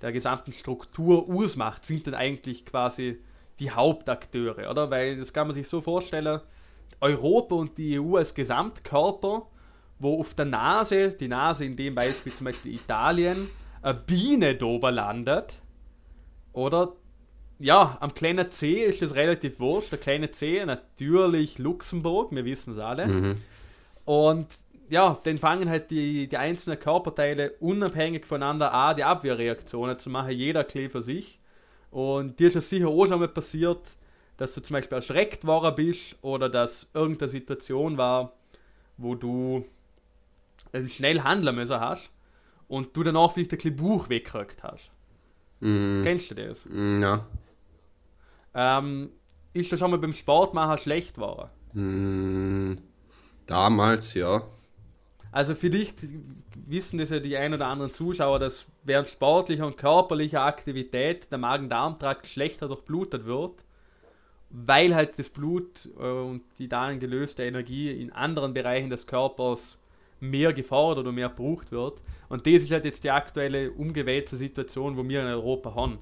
Speaker 2: der gesamten Struktur ausmacht, sind dann eigentlich quasi die Hauptakteure, oder? Weil das kann man sich so vorstellen, Europa und die EU als Gesamtkörper, wo auf der Nase, die Nase in dem Beispiel zum Beispiel Italien, eine Biene dober landet, oder? Ja, am kleinen C ist das relativ wurscht. Der kleine C natürlich Luxemburg, wir wissen es alle. Mhm. Und ja, dann fangen halt die, die einzelnen Körperteile unabhängig voneinander an, die Abwehrreaktionen zu machen, jeder Klee für sich. Und dir ist es sicher auch schon mal passiert, dass du zum Beispiel erschreckt worden bist oder dass irgendeine Situation war, wo du schnell handeln müssen hast und du danach vielleicht ein bisschen Buch weggekriegt hast. Mm. Kennst du das?
Speaker 1: Mm, ja.
Speaker 2: Ähm, ist das schon mal beim Sportmachen schlecht geworden?
Speaker 1: Mm, damals, ja.
Speaker 2: Also vielleicht wissen das ja die ein oder anderen Zuschauer, dass während sportlicher und körperlicher Aktivität der Magen-Darm-Trakt schlechter durchblutet wird, weil halt das Blut äh, und die darin gelöste Energie in anderen Bereichen des Körpers mehr gefordert oder mehr gebraucht wird. Und das ist halt jetzt die aktuelle umgewälzte Situation, wo wir in Europa haben.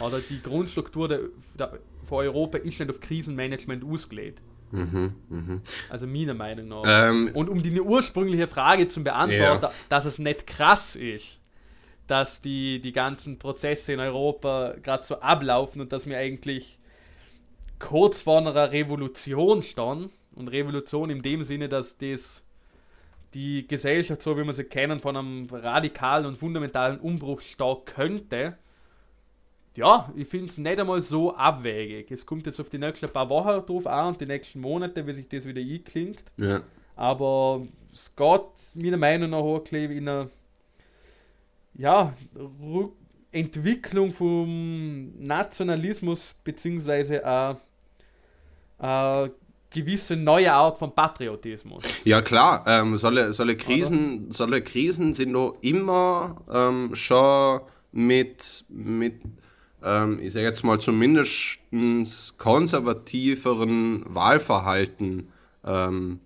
Speaker 2: Oder die Grundstruktur der, der, von Europa ist nicht auf Krisenmanagement ausgelegt. Mhm, mh. Also meiner Meinung nach. Ähm, und um die ursprüngliche Frage zu beantworten, ja. dass es nicht krass ist, dass die, die ganzen Prozesse in Europa gerade so ablaufen und dass wir eigentlich kurz vor einer Revolution stehen. Und Revolution in dem Sinne, dass das die Gesellschaft, so wie wir sie kennen, von einem radikalen und fundamentalen Umbruch stehen könnte ja, ich finde es nicht einmal so abwegig. Es kommt jetzt auf die nächsten paar Wochen drauf an und die nächsten Monate, wie sich das wieder einklingt.
Speaker 1: Ja.
Speaker 2: Aber es geht meiner Meinung nach auch in eine ja, Entwicklung vom Nationalismus beziehungsweise eine, eine gewisse neue Art von Patriotismus.
Speaker 1: Ja klar, ähm, solche, solche, Krisen, solche Krisen sind doch immer ähm, schon mit, mit ähm, ich sage jetzt mal zumindest konservativeren Wahlverhalten ähm,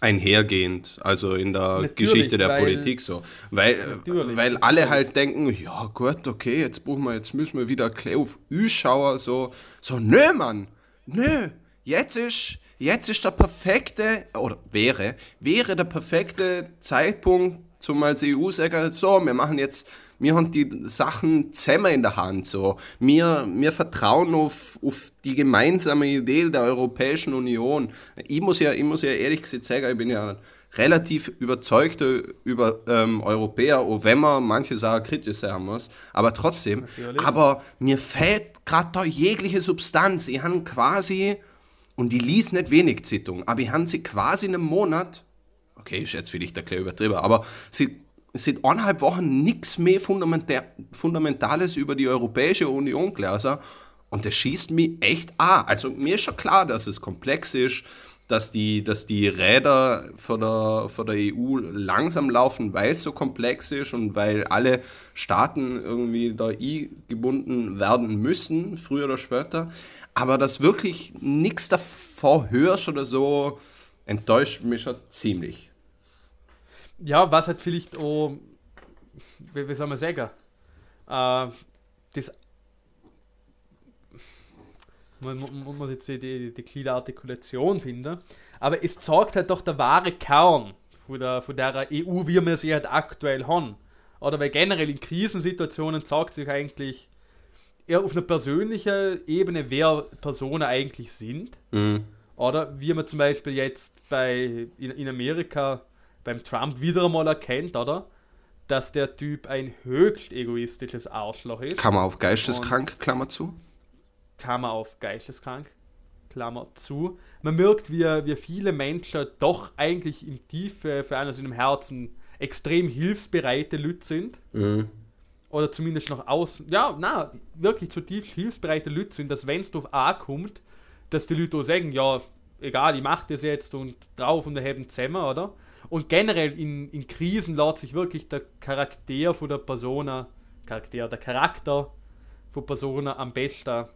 Speaker 1: einhergehend, also in der Natürlich, Geschichte der weil, Politik so. Weil, weil alle halt denken, ja gut, okay, jetzt brauchen wir, jetzt müssen wir wieder auf Ü-Schauer so, so, nö Mann, nö, jetzt ist, jetzt ist der perfekte, oder wäre, wäre der perfekte Zeitpunkt zum als EU sagen, so, wir machen jetzt wir haben die Sachen zusammen in der Hand. So. Wir, wir vertrauen auf, auf die gemeinsame Idee der Europäischen Union. Ich muss ja, ich muss ja ehrlich gesagt sagen, ich bin ja relativ überzeugter über ähm, Europäer, auch wenn man manche Sachen kritisch sein muss, aber trotzdem. Natürlich. Aber mir fehlt gerade da jegliche Substanz. Ich habe quasi, und die liest nicht wenig Zeitung, aber ich habe sie quasi in einem Monat, okay, ist jetzt vielleicht bisschen übertrieben, aber sie seit eineinhalb Wochen nichts mehr Fundamentales über die Europäische Union gelesen und das schießt mich echt an. Also mir ist schon klar, dass es komplex ist, dass die, dass die Räder von der, von der EU langsam laufen, weil es so komplex ist und weil alle Staaten irgendwie da gebunden werden müssen, früher oder später. Aber dass wirklich nichts davor hörst oder so, enttäuscht mich schon ziemlich.
Speaker 2: Ja, was halt vielleicht auch, wie, wie soll man sagen, äh, das man, man muss jetzt die, die kleine Artikulation finden, aber es zeigt halt doch der wahre Kern von der, von der EU, wie wir sie halt aktuell haben. Oder weil generell in Krisensituationen zeigt sich eigentlich eher auf einer persönlichen Ebene, wer Personen eigentlich sind. Mhm. Oder wie man zum Beispiel jetzt bei in, in Amerika beim Trump wieder einmal erkennt, oder? Dass der Typ ein höchst egoistisches Arschloch ist.
Speaker 1: Kann man auf geisteskrank, Klammer zu?
Speaker 2: Kann man auf geisteskrank, Klammer zu. Man merkt, wie, wie viele Menschen doch eigentlich im Tiefe, für einen aus dem Herzen, extrem hilfsbereite Leute sind. Mhm. Oder zumindest nach außen. Ja, na, wirklich zutiefst hilfsbereite Leute sind, dass wenn es drauf ankommt, dass die Leute auch sagen, ja, egal, ich mache das jetzt und drauf und wir haben zusammen, oder? Und generell in, in Krisen lässt sich wirklich der Charakter von der Persona, Charakter, der Charakter von Persona am besten,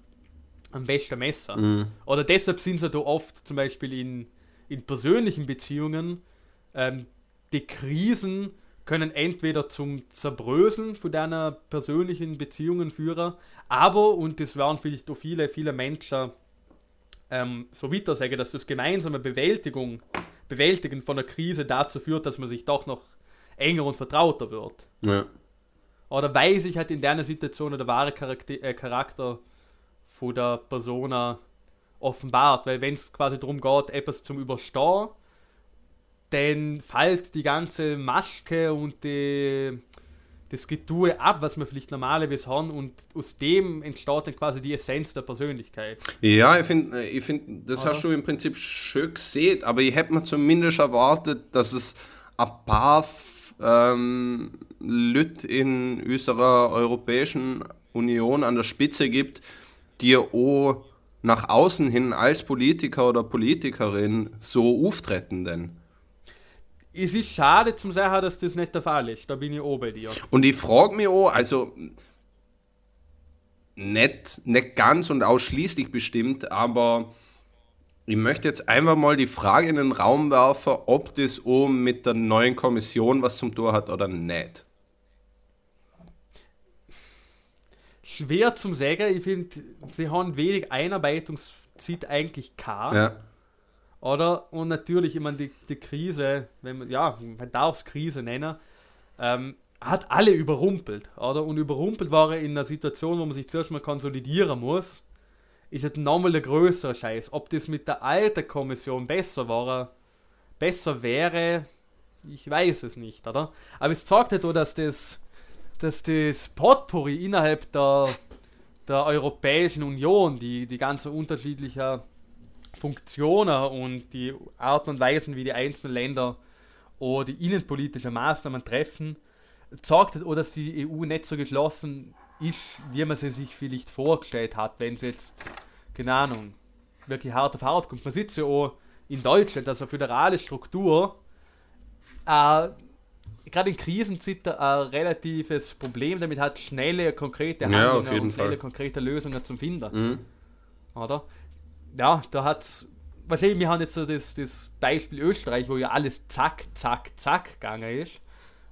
Speaker 2: am besten messen. Mhm. Oder deshalb sind sie da oft zum Beispiel in, in persönlichen Beziehungen ähm, die Krisen können entweder zum Zerbröseln von deiner persönlichen Beziehungen führen, aber, und das werden vielleicht auch viele, viele Menschen ähm, so weiter sagen, dass das gemeinsame Bewältigung, Bewältigen von der Krise dazu führt, dass man sich doch noch enger und vertrauter wird.
Speaker 1: Ja.
Speaker 2: Oder weil sich halt in der Situation der wahre Charakter, äh, Charakter von der Persona offenbart. Weil wenn es quasi darum geht, etwas zum Überstehen, dann fällt die ganze Maske und die, das Getue ab, was wir vielleicht normalerweise haben und aus dem entsteht dann quasi die Essenz der Persönlichkeit.
Speaker 1: Ja, ich finde, ich find, das
Speaker 2: Oder?
Speaker 1: hast du im Prinzip schön gesehen, aber ich hätte mir zumindest erwartet, dass es ein paar ähm, Leute in unserer Europäischen Union an der Spitze gibt, die auch nach außen hin als Politiker oder Politikerin so auftreten denn.
Speaker 2: Es ist schade zum sagen, dass das nicht der Fall ist. Da bin ich auch bei dir.
Speaker 1: Und ich frage mich auch, also nicht, nicht ganz und ausschließlich bestimmt, aber ich möchte jetzt einfach mal die Frage in den Raum werfen, ob das auch mit der neuen Kommission was zum Tor hat oder nicht.
Speaker 2: Schwer zum sagen. Ich finde, sie haben wenig Einarbeitungszeit eigentlich gehabt.
Speaker 1: Ja.
Speaker 2: Oder? Und natürlich, ich meine, die, die Krise, wenn man, ja, man darf es Krise nennen, ähm, hat alle überrumpelt. Oder? Und überrumpelt war er in einer Situation, wo man sich zuerst mal konsolidieren muss, ist halt nochmal der größere Scheiß. Ob das mit der alten Kommission besser war, besser wäre, ich weiß es nicht, oder? Aber es zeigt halt auch, dass das, dass das Potpourri innerhalb der, der Europäischen Union, die, die ganzen unterschiedlichen Funktionen und die Art und Weisen, wie die einzelnen Länder oder die innenpolitischen Maßnahmen treffen, zeigt halt dass die EU nicht so geschlossen ist, wie man sie sich vielleicht vorgestellt hat, wenn es jetzt, keine Ahnung, wirklich hart auf hart kommt. Man sieht ja auch in Deutschland, dass eine föderale Struktur äh, gerade in Krisenzeiten ein relatives Problem damit hat, schnelle, konkrete
Speaker 1: Ja,
Speaker 2: Handlungen
Speaker 1: jeden
Speaker 2: und schnelle,
Speaker 1: Fall.
Speaker 2: konkrete Lösungen zu finden.
Speaker 1: Mhm.
Speaker 2: Oder? Ja, da hat wahrscheinlich, wir haben jetzt so das, das Beispiel Österreich, wo ja alles zack, zack, zack gegangen ist,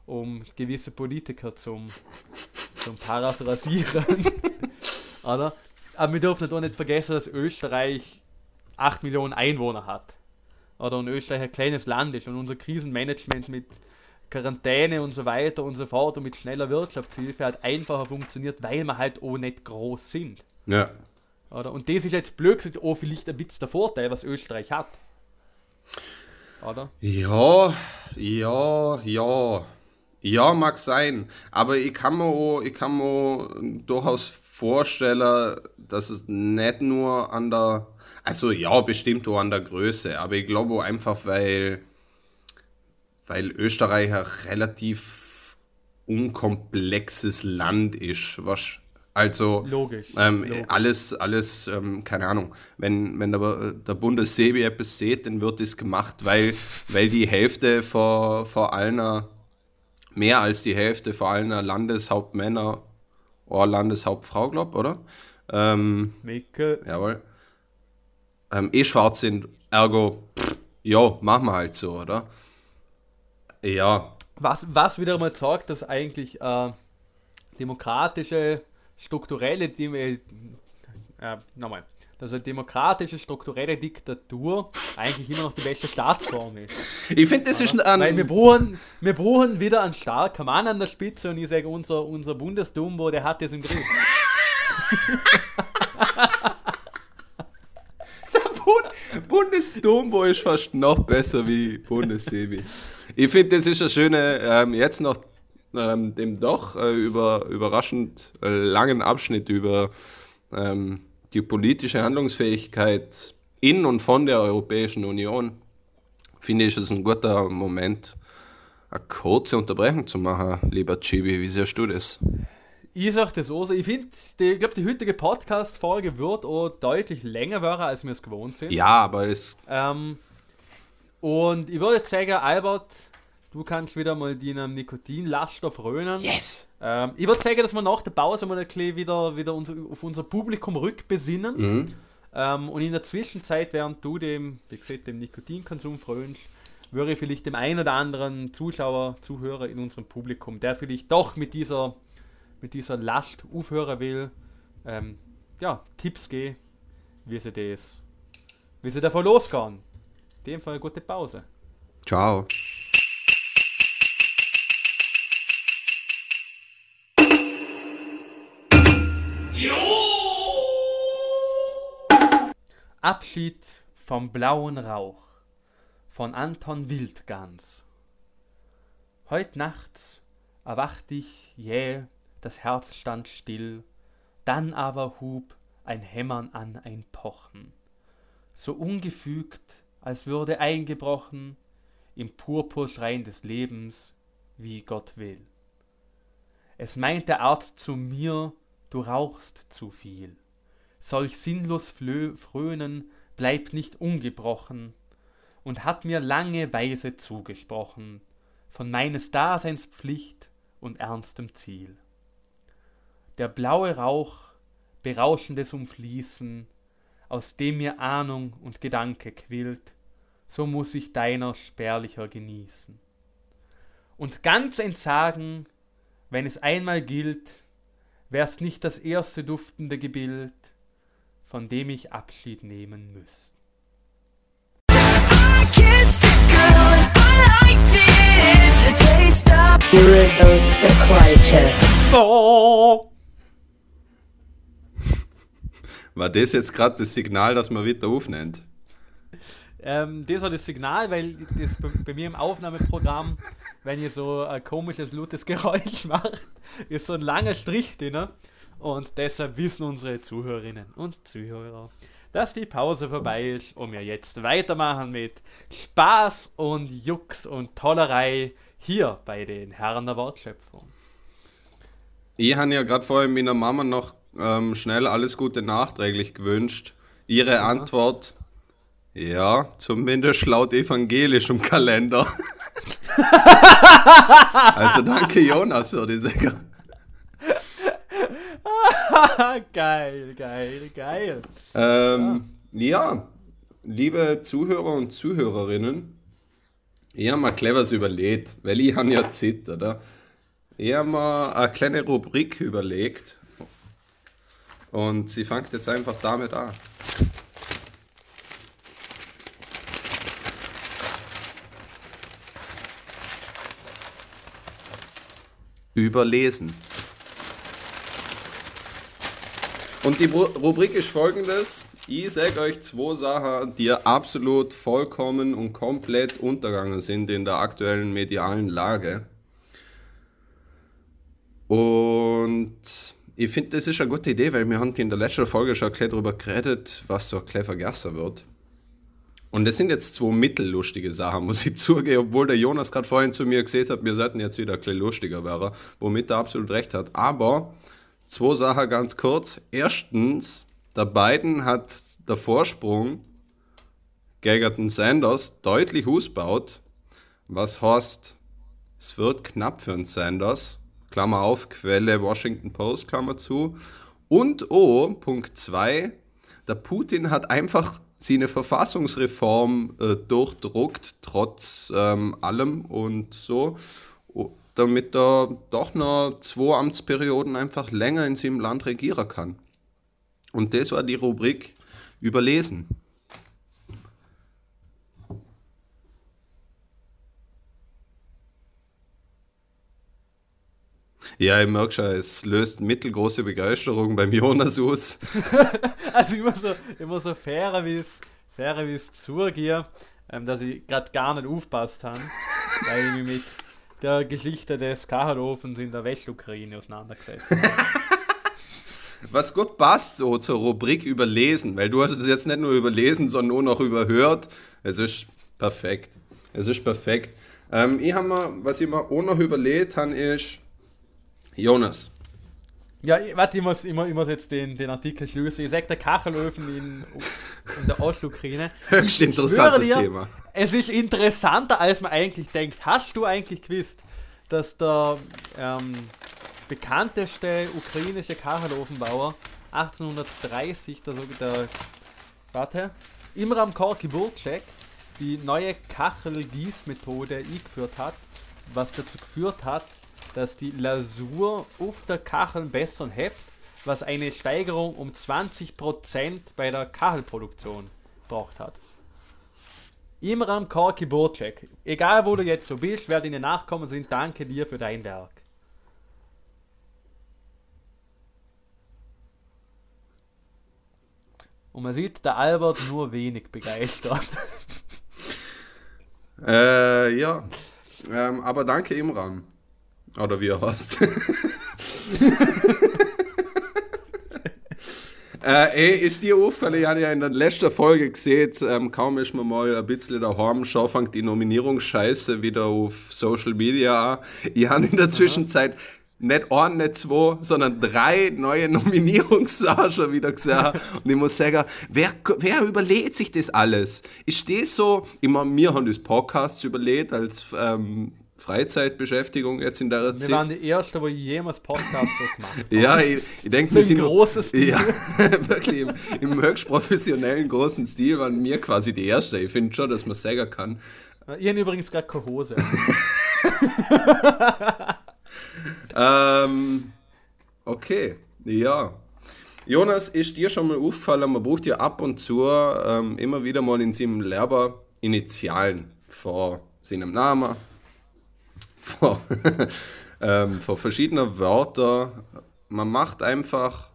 Speaker 2: um gewisse Politiker zum, zum Paraphrasieren. <laughs> Oder? Aber wir dürfen auch nicht vergessen, dass Österreich 8 Millionen Einwohner hat. Oder und Österreich ein kleines Land ist und unser Krisenmanagement mit Quarantäne und so weiter und so fort und mit schneller Wirtschaftshilfe hat einfacher funktioniert, weil wir halt auch nicht groß sind.
Speaker 1: Ja.
Speaker 2: Oder? Und das ist jetzt blöd gesagt auch vielleicht ein bisschen der Vorteil, was Österreich hat. Oder?
Speaker 1: Ja, ja, ja. Ja, mag sein. Aber ich kann mir, auch, ich kann mir durchaus vorstellen, dass es nicht nur an der. Also ja, bestimmt auch an der Größe. Aber ich glaube einfach, weil, weil Österreich ein relativ unkomplexes Land ist. Was, also
Speaker 2: Logisch.
Speaker 1: ähm,
Speaker 2: Logisch.
Speaker 1: alles, alles, ähm, keine Ahnung, wenn, wenn der, der Bundessebi etwas sieht, dann wird das gemacht, weil, weil die Hälfte vor, vor allen, mehr als die Hälfte vor allen Landeshauptmänner oder Landeshauptfrau, glaub, oder? Ähm,
Speaker 2: Micke.
Speaker 1: jawohl. Ähm, eh schwarz sind, ergo, pff, ja, machen wir halt so, oder? Ja,
Speaker 2: Was, was wieder mal sagt, dass eigentlich äh, demokratische, strukturelle, äh, nochmal, dass eine demokratische, strukturelle Diktatur eigentlich immer noch die beste Staatsform ist.
Speaker 1: ich finde, das ist ein.
Speaker 2: Weil wir brauchen, wir brauchen wieder einen starken Mann an der Spitze und ich sage, unser, unser Bundesdumbo, der hat das im Griff. <laughs>
Speaker 1: Bundesdombo ist fast noch besser wie Bundessebi. ich finde, das ist eine schöne, ähm, jetzt noch ähm, dem doch äh, über, überraschend äh, langen Abschnitt über ähm, die politische Handlungsfähigkeit in und von der Europäischen Union. Finde ich es ein guter Moment, eine kurze Unterbrechung zu machen, lieber Chibi. Wie siehst du das?
Speaker 2: Ich sag das auch so. Ich finde, ich glaube, die heutige Podcast-Folge wird auch deutlich länger werden, als wir es gewohnt sind.
Speaker 1: Ja, aber es
Speaker 2: Ähm, und ich würde jetzt sagen, Albert, du kannst wieder mal deinen Nikotinlaststoff rönen.
Speaker 1: Yes!
Speaker 2: Ähm, ich würde sagen, dass wir nach der Pause mal ein bisschen wieder, wieder unser, auf unser Publikum rückbesinnen.
Speaker 1: Mhm.
Speaker 2: Ähm, und in der Zwischenzeit, während du dem, wie gesagt, dem Nikotinkonsum frönst, wäre vielleicht dem einen oder anderen Zuschauer, Zuhörer in unserem Publikum, der vielleicht doch mit dieser, mit dieser Last aufhören will, ähm, ja, Tipps geben, wie sie das, wie sie davon losgehen. In dem Fall eine gute Pause.
Speaker 1: Ciao.
Speaker 2: Abschied vom blauen Rauch von Anton Wildgans. Heut Nacht erwacht ich jäh, das Herz stand still, dann aber hub ein Hämmern an, ein Pochen, so ungefügt, als würde eingebrochen im Purpurschrein des Lebens, wie Gott will. Es meint der Arzt zu mir, du rauchst zu viel. Solch sinnlos Frönen bleibt nicht ungebrochen, und hat mir lange Weise zugesprochen von meines Daseins Pflicht und ernstem Ziel. Der blaue Rauch, berauschendes Umfließen, aus dem mir Ahnung und Gedanke quillt, so muss ich deiner spärlicher genießen. Und ganz entsagen, wenn es einmal gilt, wär's nicht das erste duftende Gebild, von dem ich Abschied nehmen müsst.
Speaker 1: Oh. <laughs> War das jetzt gerade das Signal, dass man wieder aufnimmt?
Speaker 2: Ähm, das war das Signal, weil das bei, mir im Aufnahmeprogramm, wenn ihr so ein komisches, lautes Geräusch <laughs> macht, ist so ein langer Strich drin. Und deshalb wissen unsere Zuhörerinnen und Zuhörer, dass die Pause vorbei ist und wir jetzt weitermachen mit Spaß und Jux und Tollerei hier bei den Herren der Wortschöpfung.
Speaker 1: Ich habe ja gerade vorhin meiner Mama noch ähm, schnell alles Gute nachträglich gewünscht. Ihre ja. Antwort, ja, zumindest laut evangelischem Kalender. <laughs> also danke Jonas für die Sänger. <laughs>
Speaker 2: geil, geil, geil.
Speaker 1: Ähm, ja. ja, liebe Zuhörer und Zuhörerinnen, ich habe mal cleveres überlegt, weil ich habe ja Zeit, oder? Ich habe mir eine kleine Rubrik überlegt und sie fängt jetzt einfach damit an. Überlesen. Und die Rubrik ist folgendes. Ich sage euch zwei Sachen, die absolut vollkommen und komplett untergegangen sind in der aktuellen medialen Lage. Und ich finde, das ist eine gute Idee, weil wir haben in der letzten Folge schon ein darüber geredet, was so ein vergessen wird. Und das sind jetzt zwei mittellustige Sachen, muss ich <laughs> zugeben, obwohl der Jonas gerade vorhin zu mir gesagt hat, wir sollten jetzt wieder ein bisschen lustiger werden, womit er absolut recht hat. Aber Zwei Sachen ganz kurz. Erstens, der Biden hat der Vorsprung gegen den Sanders deutlich ausgebaut. Was heißt, es wird knapp für den Sanders. Klammer auf, Quelle Washington Post, Klammer zu. Und oh, Punkt 2, der Putin hat einfach seine Verfassungsreform äh, durchdruckt, trotz ähm, allem und so damit er doch noch zwei Amtsperioden einfach länger in seinem Land regieren kann. Und das war die Rubrik Überlesen. Ja, ich merke schon, es löst mittelgroße Begeisterung beim Jonas aus. <laughs>
Speaker 2: also immer so, immer so fairer, wie es fairer, wie es zugehe, ähm, dass ich gerade gar nicht aufpasst habe, <laughs> weil ich mich mit der Geschichte des Kachelofens in der Westukraine auseinandergesetzt. <laughs>
Speaker 1: Was gut passt so zur Rubrik überlesen, weil du hast es jetzt nicht nur überlesen, sondern auch noch überhört. Es ist perfekt. Es ist perfekt. Ähm, ich habe mir, was ich mir auch noch überlegt habe, ist Jonas.
Speaker 2: Ja, warte, ich muss, ich muss, ich muss jetzt den, den Artikel schließen. Ich sage, der Kachelöfen in, in der Ostukraine. <laughs>
Speaker 1: Höchst interessantes dir, Thema.
Speaker 2: Es ist interessanter, als man eigentlich denkt. Hast du eigentlich gewusst, dass der ähm, bekannteste ukrainische Kachelofenbauer 1830, der, der warte, Imram Korki Burczek, die neue Kachelgießmethode eingeführt hat, was dazu geführt hat, dass die Lasur auf der Kachel besser hebt, was eine Steigerung um 20% bei der Kachelproduktion gebracht hat. Imram Korki Burcek, egal wo du jetzt so bist, wer deine Nachkommen sind, danke dir für dein Werk. Und man sieht der Albert nur wenig begeistert.
Speaker 1: Äh, ja. Ähm, aber danke Imran. Oder wie er heißt. <laughs> äh, ey, ist dir auffällig, ich habe ja in der letzten Folge gesehen, ähm, kaum ist man mal ein bisschen daheim, schon fängt die Nominierungsscheiße wieder auf Social Media an. Ich habe in der Zwischenzeit nicht ein, nicht zwei, sondern drei neue <laughs> Nominierungssachen wieder gesehen. <laughs> Und ich muss sagen, wer, wer überlegt sich das alles? Ich stehe so, immer wir haben das Podcast überlegt als ähm, Freizeitbeschäftigung jetzt in der
Speaker 2: Wir
Speaker 1: Zeit.
Speaker 2: waren die Ersten, die jemals Podcast so gemacht haben.
Speaker 1: Ja, ich, ich denke, wir
Speaker 2: im
Speaker 1: sind
Speaker 2: großen Stil.
Speaker 1: Ja, <laughs> wirklich im, im höchst professionellen großen Stil waren wir quasi die Erste. Ich finde schon, dass man sagen kann.
Speaker 2: Ich habe übrigens gerade keine Hose. <laughs>
Speaker 1: Ähm, okay, ja. Jonas, ist dir schon mal aufgefallen, man braucht ja ab und zu ähm, immer wieder mal in seinem Lehrer Initialen vor seinem Namen, vor, <laughs> ähm, vor verschiedenen Wörtern. Man macht einfach,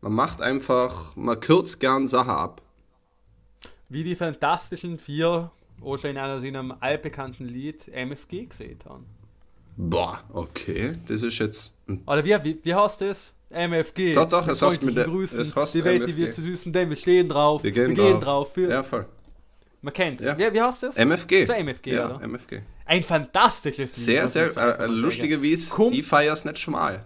Speaker 1: man macht einfach, man kürzt gern Sachen ab.
Speaker 2: Wie die Fantastischen Vier schon in seinem altbekannten Lied MFG gesehen haben.
Speaker 1: Boah, okay, das ist jetzt
Speaker 2: Oder wie, wie, wie heißt das? MFG.
Speaker 1: Doch, doch, es heißt mit der-
Speaker 2: Grüßen,
Speaker 1: es heißt
Speaker 2: Die Welt, die
Speaker 1: MFG.
Speaker 2: wir zu süßen, denn wir stehen drauf.
Speaker 1: Wir gehen, drauf.
Speaker 2: Für,
Speaker 1: Ja, voll.
Speaker 2: Man kennt's.
Speaker 1: Ja.
Speaker 2: Wie, wie heißt das?
Speaker 1: MFG.
Speaker 2: Der MFG,
Speaker 1: ja,
Speaker 2: oder?
Speaker 1: MFG.
Speaker 2: Ein fantastisches Lied.
Speaker 1: Sehr, sehr äh,
Speaker 2: sagen.
Speaker 1: lustigerweise, ich feier's nicht schmal.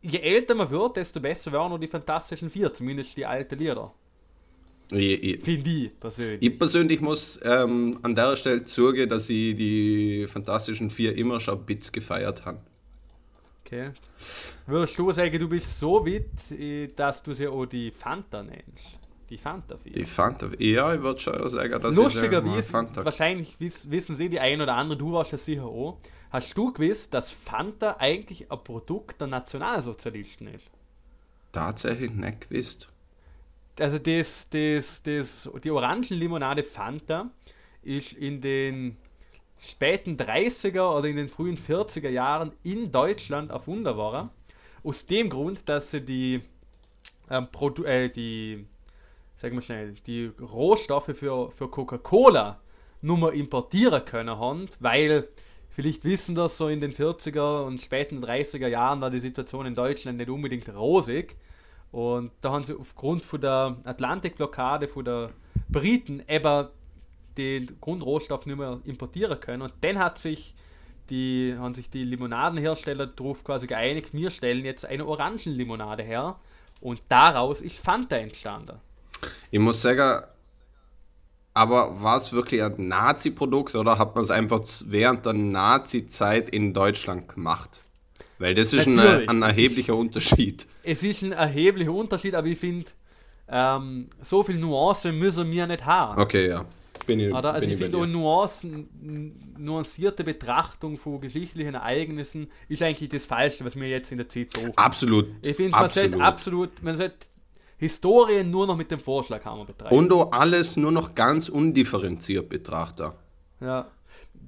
Speaker 2: Je älter man wird, desto besser werden auch die Fantastischen Vier, zumindest die alten Lieder. Finde ich persönlich.
Speaker 1: ich persönlich muss ähm, an der Stelle zugeben, dass ich die Fantastischen Vier immer schon Bits gefeiert habe.
Speaker 2: Okay. Würdest du sagen, du bist so weit, äh, dass du sie auch die Fanta nennst? Die Fanta 4.
Speaker 1: Die Fanta, ja, ich würde schon sagen, dass ich sie mal
Speaker 2: Lustigerweise,
Speaker 1: Fanta.
Speaker 2: wahrscheinlich wiss, wissen sie die ein oder andere, du warst ja sicher auch. Hast du gewusst, dass Fanta eigentlich ein Produkt der Nationalsozialisten ist?
Speaker 1: Tatsächlich nicht gewusst.
Speaker 2: Also das, das, das, die Orangenlimonade Fanta ist in den späten 30er oder in den frühen 40er Jahren in Deutschland erfunden worden. Aus dem Grund, dass sie die, ähm, Produ äh, die, sagen wir schnell, die Rohstoffe für, für Coca-Cola nur importieren können haben, weil vielleicht wissen das so in den 40er und späten 30er Jahren war die Situation in Deutschland nicht unbedingt rosig. Und da haben sie aufgrund von der Atlantikblockade von der Briten eben den Grundrohstoff nicht mehr importieren können. Und dann hat sich die, haben sich die Limonadenhersteller darauf quasi geeinigt, wir stellen jetzt eine Orangenlimonade her. Und daraus ist Fanta entstanden.
Speaker 1: Ich muss sagen, aber war es wirklich ein Nazi-Produkt oder hat man es einfach während der Nazi-Zeit in Deutschland gemacht? Weil das ist ein, ein erheblicher Unterschied.
Speaker 2: Es ist ein erheblicher Unterschied, aber ich finde, ähm, so viel Nuance müssen wir nicht haben.
Speaker 1: Okay, ja. Bin ich,
Speaker 2: Oder? Also
Speaker 1: bin
Speaker 2: ich
Speaker 1: bei
Speaker 2: finde auch
Speaker 1: dir.
Speaker 2: Nuancen, nuancierte Betrachtung von geschichtlichen Ereignissen ist eigentlich das Falsche, was wir jetzt in der Zeit brauchen.
Speaker 1: Absolut.
Speaker 2: Ich finde, man sollte absolut, man sollte Historie nur noch mit dem Vorschlaghammer betreiben.
Speaker 1: Und auch alles nur noch ganz undifferenziert betrachten.
Speaker 2: Ja.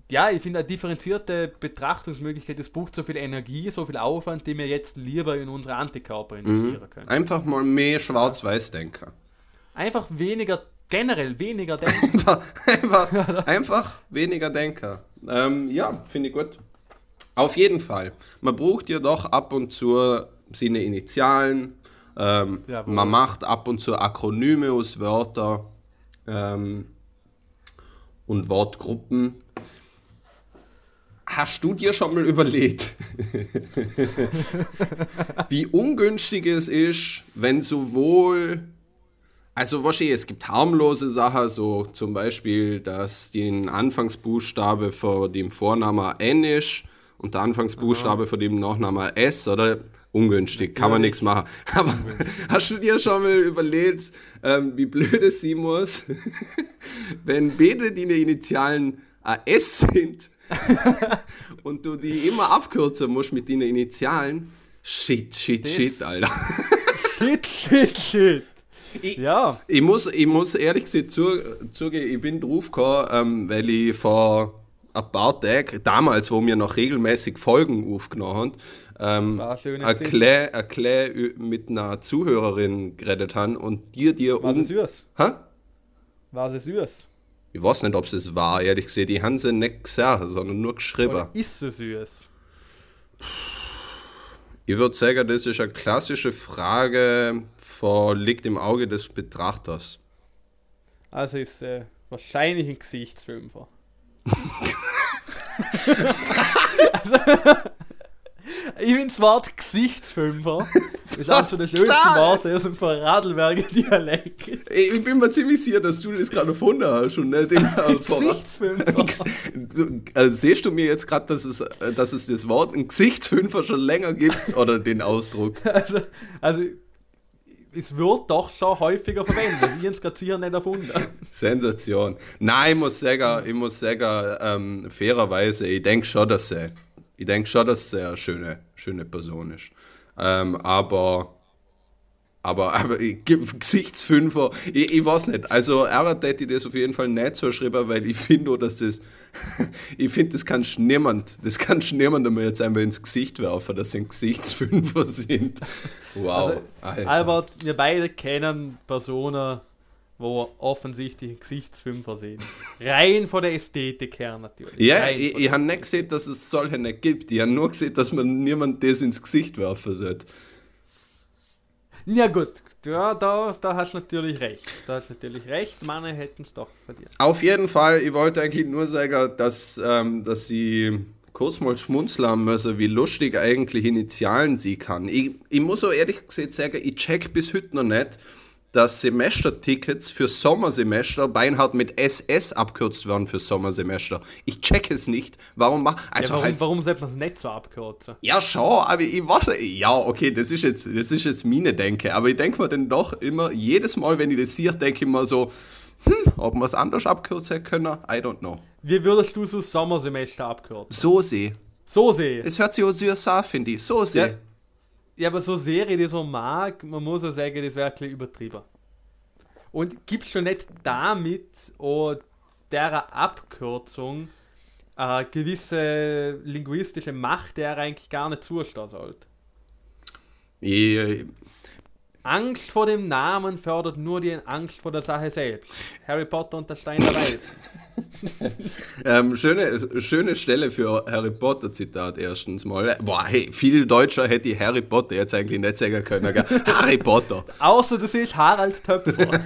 Speaker 2: ja, ich finde eine differenzierte Betrachtungsmöglichkeit, das braucht so viel Energie, so viel Aufwand, den wir jetzt lieber in unsere Antikörper
Speaker 1: Mhm.
Speaker 2: investieren können.
Speaker 1: Einfach mal mehr schwarz-weiß denken.
Speaker 2: Einfach weniger, generell weniger denken. <laughs>
Speaker 1: Einfach, einfach, einfach weniger denken. Ähm, ja, finde ich gut. Auf jeden Fall. Man braucht ja doch ab und zu seine Initialen. Ähm,
Speaker 2: Jawohl.
Speaker 1: man macht ab und zu Akronyme aus Wörtern ähm, und Wortgruppen. Hast du dir schon mal überlegt, <laughs> wie ungünstig es ist, wenn sowohl also wahrscheinlich, es gibt harmlose Sachen, so zum Beispiel, dass den Anfangsbuchstabe vor dem Vornamen N ist und der Anfangsbuchstabe vor dem Nachnamen S, oder ungünstig, kann man nichts machen. <laughs> Aber hast du dir schon mal überlegt, ähm, wie blöd es sein muss, <laughs> wenn beide die Initialen AS sind <laughs> und du die immer abkürzen musst mit den Initialen? Shit, shit,
Speaker 2: Das-
Speaker 1: shit, Alter.
Speaker 2: Shit, shit, shit.
Speaker 1: Ich,
Speaker 2: Ja,
Speaker 1: ich, muss, ich muss ehrlich gesagt zu, zugeben, ich bin draufgekommen, ähm, weil ich vor ein paar Tagen, damals, wo wir noch regelmäßig Folgen aufgenommen haben, ähm, klein ü- mit einer Zuhörerin geredet haben und dir dir
Speaker 2: war sie
Speaker 1: um...
Speaker 2: süß?
Speaker 1: Hä?
Speaker 2: War sie süß?
Speaker 1: Ich weiß nicht, ob es war, ehrlich gesagt. Die haben sie nicht gesagt, sondern nur geschrieben.
Speaker 2: Oder ist sie süß?
Speaker 1: Ich würde sagen, das ist eine klassische Frage, vor, liegt im Auge des Betrachters.
Speaker 2: Also ist äh, wahrscheinlich ein Gesichtsfünfer. <laughs> <laughs> <laughs> also, ich finde das Wort Gesichtsfünfer <laughs> ist eines von der schönsten. Worte aus dem Radlberger Dialekt.
Speaker 1: Ich bin mir ziemlich sicher, dass du das gerade erfunden hast und nicht im <laughs>
Speaker 2: Gesichtsfünfer.
Speaker 1: Du, also siehst du mir jetzt gerade, dass es, äh, dass es das Wort ein Gesichtsfünfer schon länger gibt oder den Ausdruck? <laughs>
Speaker 2: Also, also es wird doch schon häufiger verwendet. Ich habe es gerade sicher nicht erfunden.
Speaker 1: Sensation. Nein, ich muss sagen, ich muss sagen ähm, fairerweise, ich denke schon, dass sie, ich denke schon, dass sie eine schöne, schöne Person ist. Ähm, aber, aber, <laughs> aber ich, Gesichtsfünfer, ich, ich weiß nicht. Also, er hat ich das auf jeden Fall nicht so schreiben, weil ich finde auch, dass das, <laughs> ich finde, das kannst niemand, das kannst niemand einmal jetzt einmal ins Gesicht werfen, dass sie ein Gesichtsfünfer <laughs> sind. Wow,
Speaker 2: Also,
Speaker 1: Alter.
Speaker 2: Albert, wir beide kennen Personen, wo offensichtlich Gesichtsfünfer sind. Rein von der Ästhetik her natürlich.
Speaker 1: Ja,
Speaker 2: Rein
Speaker 1: ich, ich habe nicht gesehen, dass es solche nicht gibt. Ich habe nur gesehen, dass man niemand das ins Gesicht werfen sollte.
Speaker 2: Ja gut, ja, da, da hast du natürlich recht. Da hast du natürlich recht, Manne hätten es doch verdient.
Speaker 1: Auf jeden Fall, ich wollte eigentlich nur sagen, dass, ähm, dass sie kurz mal schmunzeln müssen, wie lustig eigentlich Initialen sie kann. Ich, ich muss auch ehrlich gesagt sagen, ich check bis heute noch nicht, dass Semestertickets für Sommersemester beinhart mit SS abkürzt werden für Sommersemester. Ich check es nicht. Warum mach
Speaker 2: Ja,
Speaker 1: also
Speaker 2: warum,
Speaker 1: halt
Speaker 2: warum sollte man es nicht so abkürzen?
Speaker 1: Ja, schon, aber ich weiß, ja, okay, das ist jetzt, das ist jetzt meine Denke, aber ich denke mir dann doch immer, jedes Mal, wenn ich das sehe, denke ich mir so, hm, ob man es anders abkürzen können, I don't know.
Speaker 2: Wie würdest du so Sommersemester abkürzen?
Speaker 1: So sehe.
Speaker 2: So sehe
Speaker 1: Es hört sich auch süß an, finde ich. So sehe.
Speaker 2: Ja. Ja, aber so Serie, die so mag, man muss auch sagen, das wäre ein bisschen übertrieben. Und gibt schon nicht damit auch der Abkürzung eine gewisse linguistische Macht, der eigentlich gar nicht zustehen sollte.
Speaker 1: Ich,
Speaker 2: Angst vor dem Namen fördert nur die Angst vor der Sache selbst. Harry Potter und der Stein der Weisen. <laughs> <laughs>
Speaker 1: ähm, schöne, schöne Stelle für Harry Potter Zitat erstens mal. Boah, hey, viel Deutscher hätte ich Harry Potter jetzt eigentlich nicht sagen können. Gell? <laughs> Harry Potter.
Speaker 2: Außer du siehst Harald Töpfer. <laughs>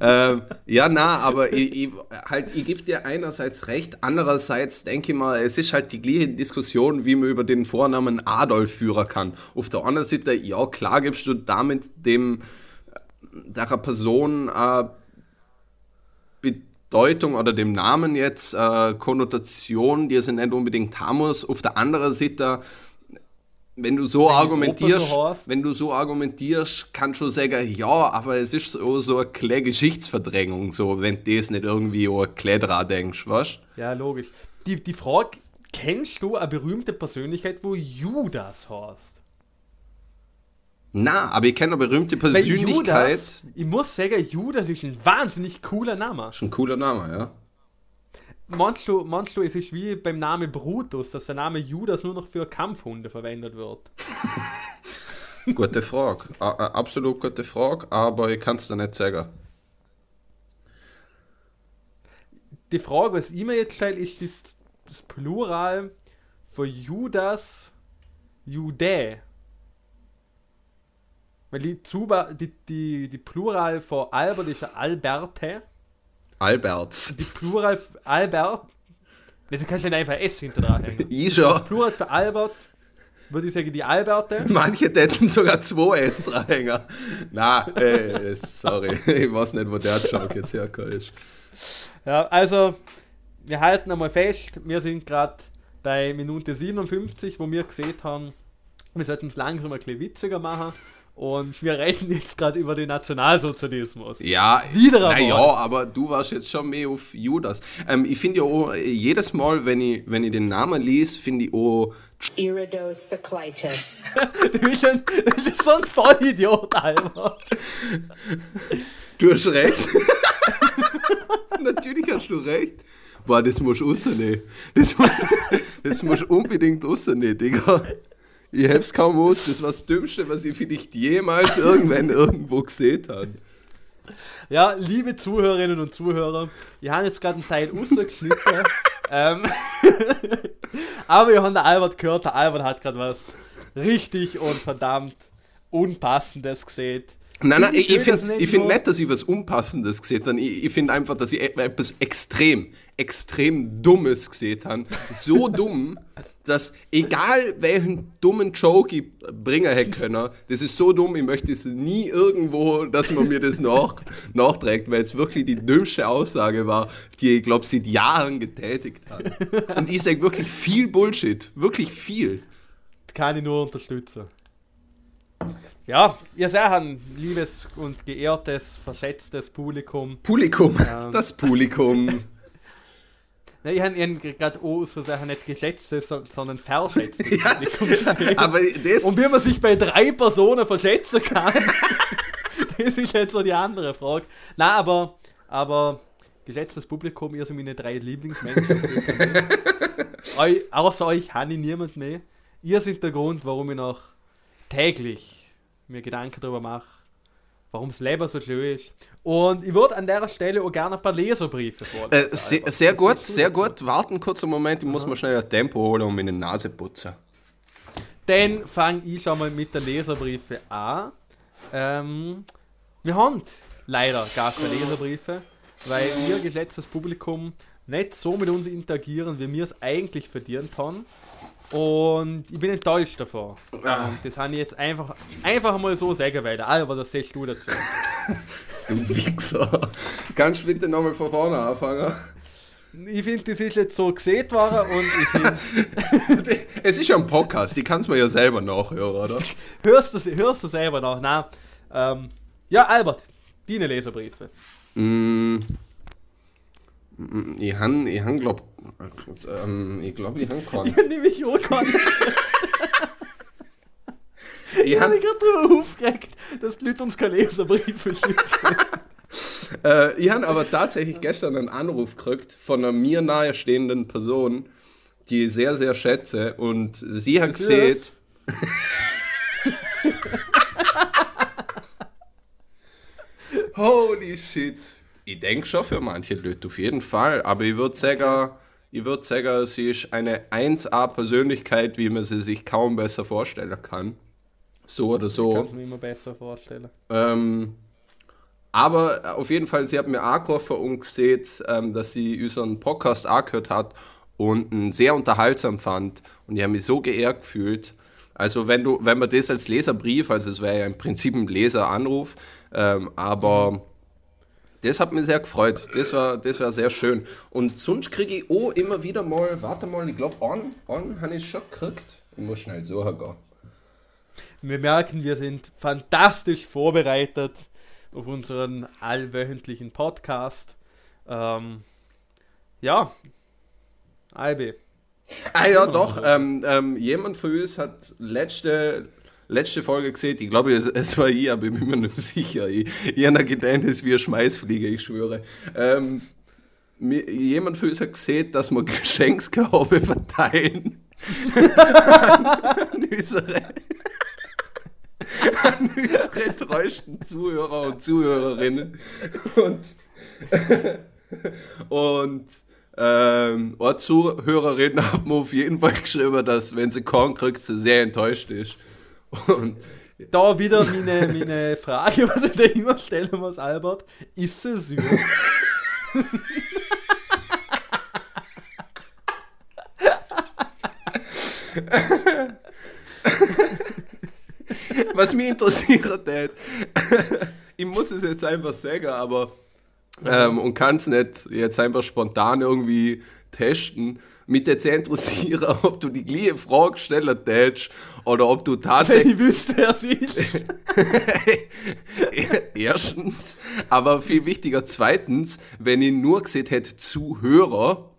Speaker 1: ähm, ja, na, aber ich, ich, halt, ich gebe dir einerseits recht, andererseits denke ich mal, es ist halt die gleiche Diskussion, wie man über den Vornamen Adolf führen kann. Auf der anderen Seite, ja, klar gibst du damit dem der Person äh, Bedeutung oder dem Namen jetzt äh, Konnotation, die es nicht unbedingt haben muss. Auf der anderen Seite wenn du so argumentierst,
Speaker 2: so
Speaker 1: wenn du so argumentierst, kannst du sagen, ja, aber es ist so, so eine kleine Geschichtsverdrängung, so, wenn du das nicht irgendwie an dran denkst, weißt
Speaker 2: ja, logisch. Die, die Frage, kennst du eine berühmte Persönlichkeit, wo Judas heißt?
Speaker 1: Na, aber ich kenne eine berühmte Persönlichkeit.
Speaker 2: Judas, ich muss sagen, Judas ist ein wahnsinnig cooler Name.
Speaker 1: ist ein cooler Name, ja.
Speaker 2: Du, meinst du, es ist wie beim Namen Brutus, dass der Name Judas nur noch für Kampfhunde verwendet wird? <laughs>
Speaker 1: Gute Frage. A absolut gute Frage, aber ich kann es dir nicht sagen.
Speaker 2: Die Frage, was ich mir jetzt stelle, ist das Plural für Judas Judä. Weil die, Zuba, die, die, die Plural für Albert ist ja Alberte.
Speaker 1: Alberts.
Speaker 2: Die Plural Albert. Du kannst nicht einfach S hinter dran hängen. <laughs>
Speaker 1: Ich schon.
Speaker 2: Plural für Albert würde ich sagen die Alberte.
Speaker 1: Manche hätten sogar zwei S dranhängen. Na, äh, sorry. Ich weiß nicht, wo der Joke jetzt herkommt. ist.
Speaker 2: Ja, also, wir halten einmal fest, wir sind gerade bei Minute 57, wo wir gesehen haben, wir sollten es langsam ein bisschen witziger machen. Und wir reden jetzt gerade über den Nationalsozialismus.
Speaker 1: Ja,
Speaker 2: Wieder
Speaker 1: na
Speaker 2: einmal.
Speaker 1: ja, aber du warst jetzt schon mehr auf Judas. Ähm, ich finde ja auch, jedes Mal, wenn ich, wenn ich den Namen lese, finde ich auch
Speaker 3: iridocyclitis. <laughs>
Speaker 2: Du bist, ein, du bist so ein Vollidiot, Alter.
Speaker 1: Du hast recht. <laughs> Natürlich hast du recht. Boah, das musst du rausnehmen. Das, das musst du unbedingt rausnehmen, Digga. Ich hab's kaum aus. Das war das Dümmste, was ich vielleicht jemals irgendwann <laughs> irgendwo gesehen habe.
Speaker 2: Ja, liebe Zuhörerinnen und Zuhörer, wir haben jetzt gerade einen Teil rausgeschnitten. <laughs> ähm, <laughs> aber wir haben den Albert gehört, der Albert hat gerade was richtig und verdammt Unpassendes gesehen.
Speaker 1: Nein, nein,
Speaker 2: ich
Speaker 1: finde
Speaker 2: nicht
Speaker 1: ich find nicht, dass ich was Unpassendes gesehen habe. Ich, ich finde einfach, dass ich e- etwas extrem, extrem Dummes gesehen habe. So dumm, dass egal welchen dummen Joke ich bringen hätte können, das ist so dumm, ich möchte es nie irgendwo, dass man mir das nach, <laughs> nachträgt, weil es wirklich die dümmste Aussage war, die ich glaube seit Jahren getätigt habe. Und ich sage wirklich viel Bullshit. Wirklich viel.
Speaker 2: Kann ich nur unterstützen. Ja, ihr seht ein liebes und geehrtes, verschätztes Publikum.
Speaker 1: Publikum.
Speaker 2: Ja.
Speaker 1: Das Publikum.
Speaker 2: Ne, ich habe gerade auch aus Versehen nicht geschätztes, so- sondern verschätztes <laughs> Publikum gesehen.
Speaker 1: Aber das.
Speaker 2: Und wie man sich bei drei Personen verschätzen kann, <laughs> das ist jetzt so die andere Frage. Nein, aber, aber geschätztes Publikum, ihr seid meine drei Lieblingsmenschen. Eu, <laughs> außer euch habe ich niemand mehr. Ihr seid der Grund, warum ich noch täglich mir Gedanken darüber mache, warum das Leben so schön ist. Und ich würde an der Stelle auch gerne ein paar Leserbriefe vorlesen.
Speaker 1: Äh, sehr, sehr gut, sehr gut. Warten kurz einen Moment, ich muss mal schnell ein Tempo holen und meine Nase putzen.
Speaker 2: Dann fange ich schon mal mit den Leserbriefe an. Ähm, wir haben leider gar keine Leserbriefe, weil ihr, geschätztes Publikum, nicht so mit uns interagieren, wie wir es eigentlich verdient haben. Und ich bin enttäuscht davon.
Speaker 1: Ah.
Speaker 2: Und das habe ich jetzt einfach, einfach mal so sagen, weil Albert, was sagst du dazu? <laughs>
Speaker 1: Du Wichser. Kannst du bitte nochmal von vorne anfangen?
Speaker 2: Ich finde, das ist jetzt so gesehen worden und ich finde, <laughs>
Speaker 1: Es ist ja ein Podcast, die kannst du mir ja selber nachhören, oder? <laughs>
Speaker 2: hörst du, hörst du selber nach? Nein. Ähm, ja, Albert, deine Leserbriefe.
Speaker 1: Mm, ich han, ich han glaub, ähm, ich glaube, ich han keinen. <laughs>
Speaker 2: Nehme ich auch nicht.
Speaker 1: Ich
Speaker 2: Ich habe mich gerade darüber aufgeregt, dass die Leute uns keine Leserbriefe schicken. <laughs>
Speaker 1: äh, ich han aber tatsächlich gestern einen Anruf gekriegt von einer mir nahestehenden Person, die ich sehr, sehr schätze. Und sie hat gesehen. <laughs> Holy shit. Ich denke schon für manche Leute auf jeden Fall, aber ich würde sagen, ich würde sagen, sie ist eine 1A-Persönlichkeit, wie man sie sich kaum besser vorstellen kann. So oder
Speaker 2: Kann
Speaker 1: so.
Speaker 2: es mir immer besser vorstellen.
Speaker 1: Ähm, aber auf jeden Fall, sie hat mir angerufen und gesehen, ähm, dass sie unseren Podcast angehört hat und ihn sehr unterhaltsam fand. Und ich habe mich so geehrt gefühlt. Also wenn du, wenn man das als Leserbrief, also es wäre ja im Prinzip ein Leseranruf, ähm, aber das hat mich sehr gefreut. Das war, das war sehr schön. Und sonst kriege ich auch immer wieder mal, warte mal, ich glaube, an, an habe ich schon gekriegt. Ich muss schnell so gehen.
Speaker 2: Wir merken, wir sind fantastisch vorbereitet auf unseren allwöchentlichen Podcast. Ähm, ja, Albi.
Speaker 1: Ah ja, doch. Ähm, ähm, jemand von uns hat letzte, letzte Folge gesehen, ich glaube, es, es war ich, aber ich bin mir nicht sicher. Ich, ich habe ein Gedächtnis wie ein Schmeißflieger, ich schwöre. Ähm, mir, jemand von uns hat gesehen, dass wir <laughs> Geschenkskörbe verteilen. an, an unsere, an unsere treuesten Zuhörer und Zuhörerinnen. Und, und ähm, eine Zuhörerin hat mir auf jeden Fall geschrieben, dass wenn sie Korn kriegt, sie sehr enttäuscht ist. Und
Speaker 2: Da wieder meine, meine Frage, was ich dir immer stellen muss, Albert. Ist es süß?
Speaker 1: was mich interessiert hat, ich muss es jetzt einfach sagen, aber ähm, und kannst nicht jetzt einfach spontan irgendwie testen. Mit der sehr interessieren, <laughs> ob du die gleiche Frage stellen tätst oder ob du
Speaker 2: Wenn
Speaker 1: tatsächlich
Speaker 2: ich wüsste, wer es ist. <laughs>
Speaker 1: Erstens, aber viel wichtiger, zweitens, wenn ich nur gesehen hätte, Zuhörer,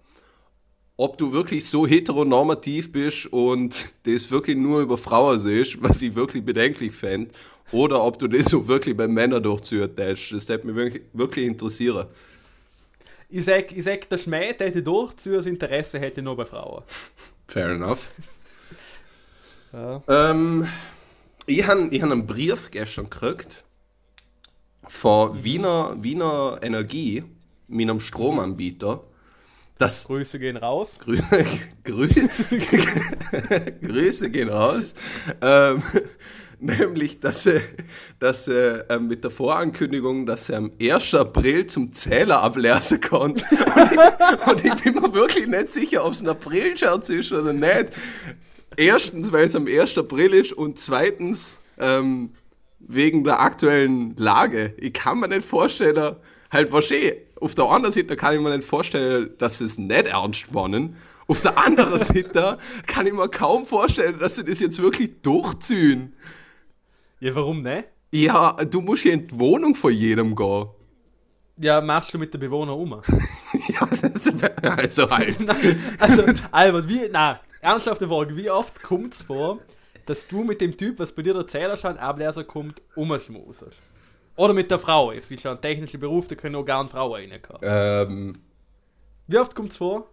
Speaker 1: ob du wirklich so heteronormativ bist und das wirklich nur über Frauen siehst, was ich wirklich bedenklich fände, oder ob du das so wirklich bei Männern durchzuhören tätst. Das hätte mich wirklich, wirklich interessieren.
Speaker 2: Ich sag, ich sag der Schmäh hätte durchzuhören, das Interesse hätte nur bei Frauen.
Speaker 1: Fair enough. <laughs>
Speaker 2: Ja.
Speaker 1: Ähm, ich habe ich hab einen Brief gestern gekriegt von Wiener, Wiener Energie, meinem Stromanbieter. Das
Speaker 2: Grüße gehen raus.
Speaker 1: Grü <laughs> Grü <laughs> Grüße gehen raus. Ähm, <laughs> nämlich, dass sie, dass sie ähm, mit der Vorankündigung, dass sie am 1. April zum Zähler ablesen kann. <laughs> Und ich, und ich bin mir wirklich nicht sicher, ob es ein April-Scherz ist oder nicht. Erstens, weil es am 1. April ist und zweitens ähm, wegen der aktuellen Lage. Ich kann mir nicht vorstellen, halt wahrscheinlich, auf der anderen Seite kann ich mir nicht vorstellen, dass sie es nicht ernst meinen. Auf der anderen <laughs> Seite kann ich mir kaum vorstellen, dass sie das jetzt wirklich durchziehen.
Speaker 2: Ja, warum nicht?
Speaker 1: Ja, du musst ja in die Wohnung von jedem gehen.
Speaker 2: Ja, machst du mit den Bewohnern um. <laughs>
Speaker 1: Ja, wär- also halt. <laughs>
Speaker 2: Also, Albert, wie, na, ernsthafte Frage, wie oft kommt es vor, dass du mit dem Typ, was bei dir der Zählerschein Ableser kommt, umschmusest? Oder mit der Frau, es ist ja ein technischer Beruf, da können auch gar nicht Frauen reinkommen.
Speaker 1: Ähm,
Speaker 2: Wie oft kommt es vor?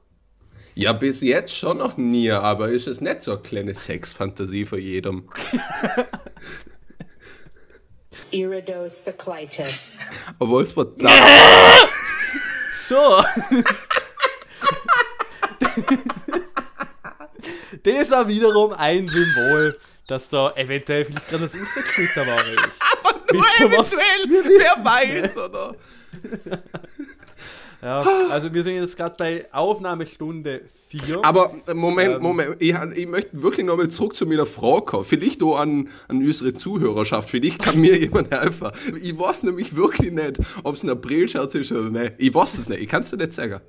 Speaker 1: ja, bis jetzt schon noch nie, aber ist es nicht so eine kleine Sexfantasie für jedem. <laughs>
Speaker 3: iridocyclitis.
Speaker 1: Obwohl es da. <laughs>
Speaker 2: So! <laughs> das war wiederum ein Symbol, dass da eventuell vielleicht gerade das rausgeschnitten <laughs> war.
Speaker 1: Nur
Speaker 2: ihr was?
Speaker 1: eventuell, wer weiß, oder?
Speaker 2: Ja, also wir sind jetzt gerade bei Aufnahmestunde 4.
Speaker 1: Aber äh, Moment,
Speaker 2: Ähm.
Speaker 1: Moment, ich, ich möchte wirklich nochmal zurück zu meiner Frage kommen. Vielleicht auch an, an unsere Zuhörerschaft. Vielleicht kann mir <laughs> jemand helfen. Ich weiß nämlich wirklich nicht, ob es ein Aprilscherz ist oder nicht. Ich weiß es nicht, ich kann es dir nicht sagen.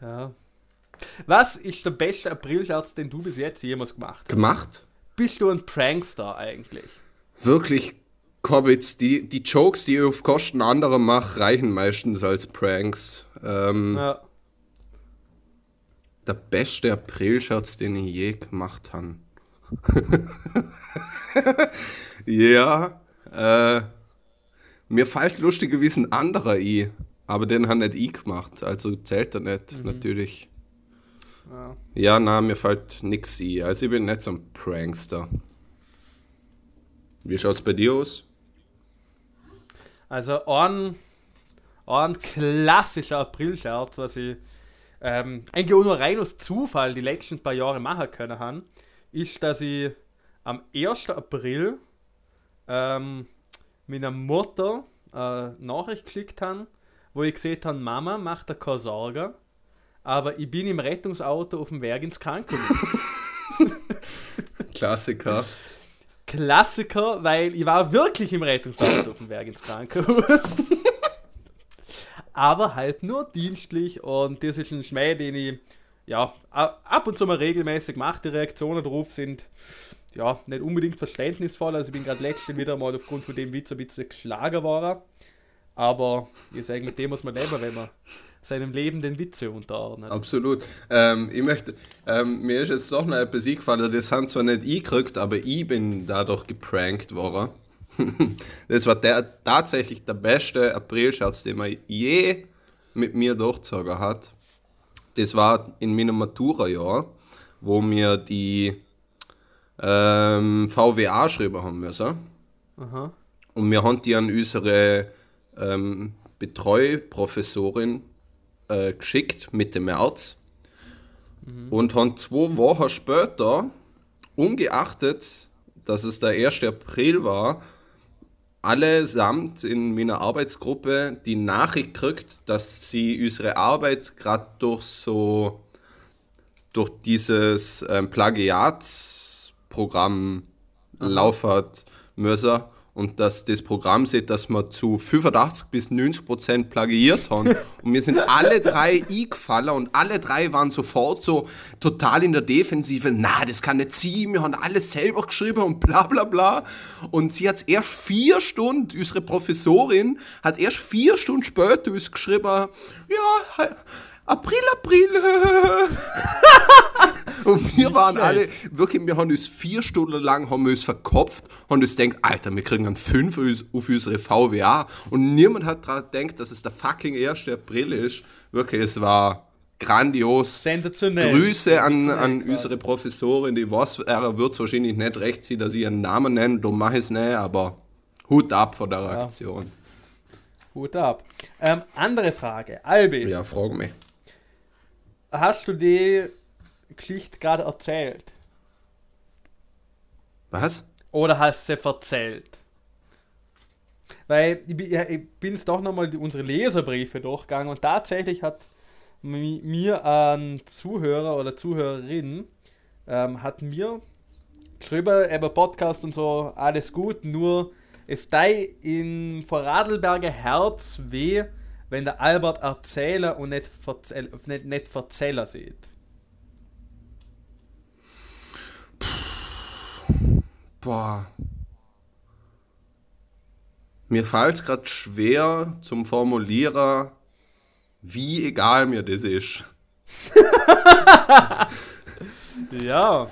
Speaker 2: Ja. Was ist der beste Aprilscherz, den du bis jetzt jemals gemacht hast?
Speaker 1: Gemacht?
Speaker 2: Bist du ein Prankster eigentlich?
Speaker 1: Wirklich, Cobbits, die, die Jokes, die ich auf Kosten anderer mache, reichen meistens als Pranks. Ähm,
Speaker 2: Ja.
Speaker 1: Der beste Aprilscherz, den ich je gemacht habe. <laughs> ja, äh, mir fällt lustigerweise ein anderer ein, aber den habe nicht ich gemacht, also zählt er nicht, natürlich.
Speaker 2: Ja.
Speaker 1: Ja, na, mir fällt nix ein, also ich bin nicht so ein Prankster. Wie schaut's bei dir aus?
Speaker 2: Also ein, ein klassischer Aprilscherz, was ich ähm, eigentlich auch nur rein aus Zufall die letzten paar Jahre machen können haben, ist, dass ich am 1. April ähm, meiner Mutter äh, Nachricht geschickt habe, wo ich gesehen habe, Mama, macht dir keine Sorgen, aber ich bin im Rettungsauto auf dem Weg ins Krankenhaus. <laughs> <laughs>
Speaker 1: Klassiker.
Speaker 2: Klassiker, weil ich war wirklich im Rettungsauto auf dem Weg ins Krankenhaus. <laughs> Aber halt nur dienstlich und das ist ein Schmäh, den ich ja ab und zu mal regelmäßig mache. Die Reaktionen darauf sind ja nicht unbedingt verständnisvoll. Also ich bin gerade letztens wieder mal aufgrund von dem Witz ein bisschen geschlagen worden. Aber ich sage, mit dem muss man leben, wenn man seinem Leben den Witze unterordnet.
Speaker 1: Absolut. Ähm, ich möchte, ähm, mir ist jetzt doch noch etwas eingefallen, das haben zwar nicht ich gekriegt, aber ich bin dadurch geprankt worden. <laughs> das war der, tatsächlich der beste Aprilscherz, den man je mit mir durchgezogen hat. Das war in meinem Matura-Jahr, wo wir die ähm, VWA schreiben haben müssen.
Speaker 2: Aha.
Speaker 1: Und wir haben die an unsere ähm, Betreuprofessorin äh, geschickt Mitte März. Und haben zwei Wochen später, ungeachtet, dass es der 1. April war, allesamt in meiner Arbeitsgruppe die Nachricht gekriegt, dass sie unsere Arbeit gerade durch so durch dieses ähm, Plagiatsprogramm laufen hat müssen und dass das Programm sieht, dass wir zu 85 bis 90 Prozent plagiiert haben. <laughs> Und wir sind alle drei eingefallen und alle drei waren sofort so total in der Defensive. Na, das kann nicht sein, wir haben alles selber geschrieben und bla bla bla. Und sie hat erst vier Stunden, unsere Professorin hat erst vier Stunden später uns geschrieben, ja, April, April. <laughs> und wir waren alle, wirklich, wir haben uns vier Stunden lang haben wir uns verkopft und uns denkt, Alter, wir kriegen einen 5 auf unsere VWA. Und niemand hat daran gedacht, dass es der fucking 1. April ist. Wirklich, es war grandios.
Speaker 2: Sensationell.
Speaker 1: Grüße an, an unsere Professorin, die was, er wird wahrscheinlich nicht recht sein, dass ich ihren Namen nenne, darum mache ich es nicht, aber Hut ab vor der Aktion.
Speaker 2: Hut ab. Ähm, andere Frage. Albi.
Speaker 1: Ja, frag mich.
Speaker 2: Hast du die Geschichte gerade erzählt?
Speaker 1: Was?
Speaker 2: Oder hast du sie erzählt? Weil ich, bin- jetzt doch nochmal unsere Leserbriefe durchgegangen und tatsächlich hat mi- mir ein Zuhörer oder Zuhörerin ähm, hat mir geschrieben, eben Podcast und so, alles gut, nur es sei in Vorarlberger Herz weh, wenn der Albert Erzähler und nicht, Verzähl nicht, nicht Verzähler sieht.
Speaker 1: Boah. Mir fällt es gerade schwer zum Formulieren, wie egal mir das ist. <laughs>
Speaker 2: Ja.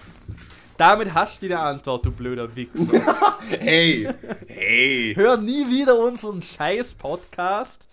Speaker 2: Damit hast du die Antwort, du blöder Wichser. <laughs>
Speaker 1: Hey, hey.
Speaker 2: Hör nie wieder unseren scheiß Podcast.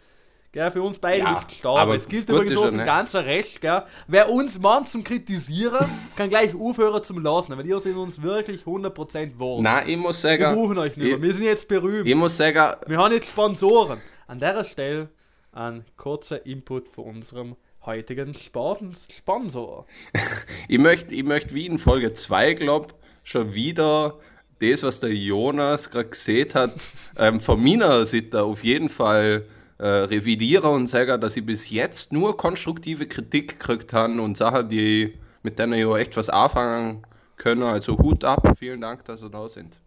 Speaker 2: Gell, für uns beide
Speaker 1: Ja,
Speaker 2: nicht gestorben.
Speaker 1: aber
Speaker 2: Es gilt übrigens
Speaker 1: ist
Speaker 2: für
Speaker 1: nicht.
Speaker 2: ganzer Recht, gell. Wer uns meint zum Kritisieren, <laughs> kann gleich aufhören zum Lassen, weil ihr sind uns wirklich 100% wohl.
Speaker 1: Na, ich muss
Speaker 2: Wir
Speaker 1: sagen,
Speaker 2: brauchen euch nicht mehr. Wir sind jetzt berühmt.
Speaker 1: ich muss sagen,
Speaker 2: Wir haben jetzt Sponsoren. An der Stelle ein kurzer Input von unserem heutigen Sponsor. <laughs>
Speaker 1: ich möchte, ich möchte wie in Folge 2, glaube schon wieder das, was der Jonas gerade gesehen hat, <laughs> ähm, von meiner Seite auf jeden Fall äh, revidieren und sagen, dass ich bis jetzt nur konstruktive Kritik gekriegt habe und Sachen, die mit denen ich auch echt was anfangen können. Also Hut ab, vielen Dank, dass ihr da sind.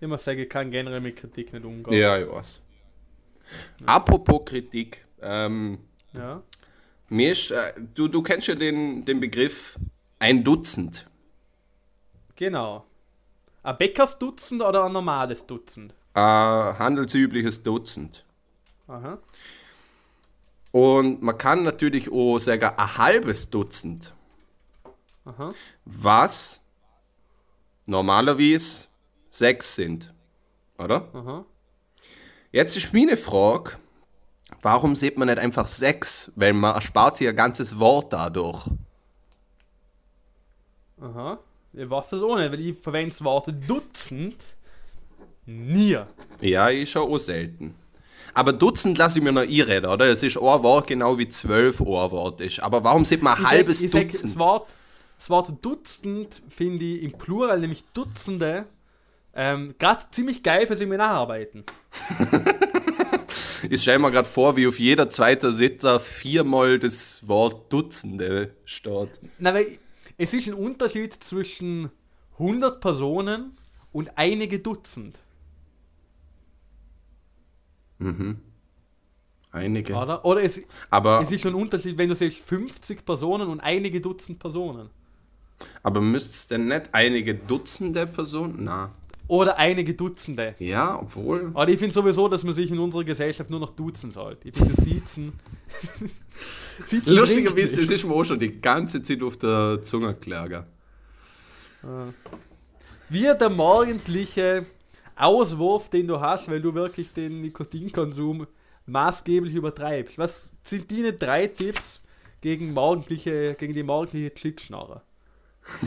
Speaker 2: Ich muss sagen, ich kann generell mit Kritik nicht umgehen.
Speaker 1: Ja, ich weiß. Apropos Kritik, ähm,
Speaker 2: Ja.
Speaker 1: mir ist, äh, du, du kennst ja den, den Begriff ein Dutzend.
Speaker 2: Genau. Ein Bäckersdutzend oder ein normales Dutzend?
Speaker 1: Ein handelsübliches Dutzend.
Speaker 2: Aha.
Speaker 1: Und man kann natürlich auch sagen, ein halbes Dutzend,
Speaker 2: Aha.
Speaker 1: was normalerweise sechs sind. Oder?
Speaker 2: Aha.
Speaker 1: Jetzt ist meine Frage, warum sieht man nicht einfach sechs? Weil man erspart sich ein ganzes Wort dadurch.
Speaker 2: Aha. Ich weiß das auch nicht, weil ich verwende das Wort Dutzend nie.
Speaker 1: Ja, ist schon auch selten. Aber Dutzend lasse ich mir noch einreden, oder? Es ist ein Wort genau wie zwölf Wort ist. Aber warum sieht man ein
Speaker 2: Ich sag-
Speaker 1: halbes
Speaker 2: sag,
Speaker 1: Dutzend?
Speaker 2: Das Wort, das Wort Dutzend finde ich im Plural, nämlich Dutzende, ähm, gerade ziemlich geil für Seminararbeiten. <laughs>
Speaker 1: Ich stelle mir gerade vor, wie auf jeder zweiten Sitter viermal das Wort Dutzende steht.
Speaker 2: Na, weil es ist ein Unterschied zwischen 100 Personen und einige Dutzend,
Speaker 1: Einige.
Speaker 2: oder? Oder es,
Speaker 1: Aber,
Speaker 2: es ist schon ein Unterschied, wenn du sagst 50 Personen und einige Dutzend Personen.
Speaker 1: aber müsste es denn nicht einige Dutzende Personen? Na.
Speaker 2: Oder einige Dutzende.
Speaker 1: Ja, obwohl.
Speaker 2: Aber ich finde sowieso, dass man sich in unserer Gesellschaft nur noch duzen sollte. Ich finde Siezen. <laughs> Siezen
Speaker 1: Lustigerweise, das ist mir auch schon die ganze Zeit auf der Zunge gelegen.
Speaker 2: Wie der morgendliche Auswurf, den du hast, weil du wirklich den Nikotinkonsum maßgeblich übertreibst. Was sind deine drei Tipps gegen, morgendliche, gegen die morgendliche Klickschnarre?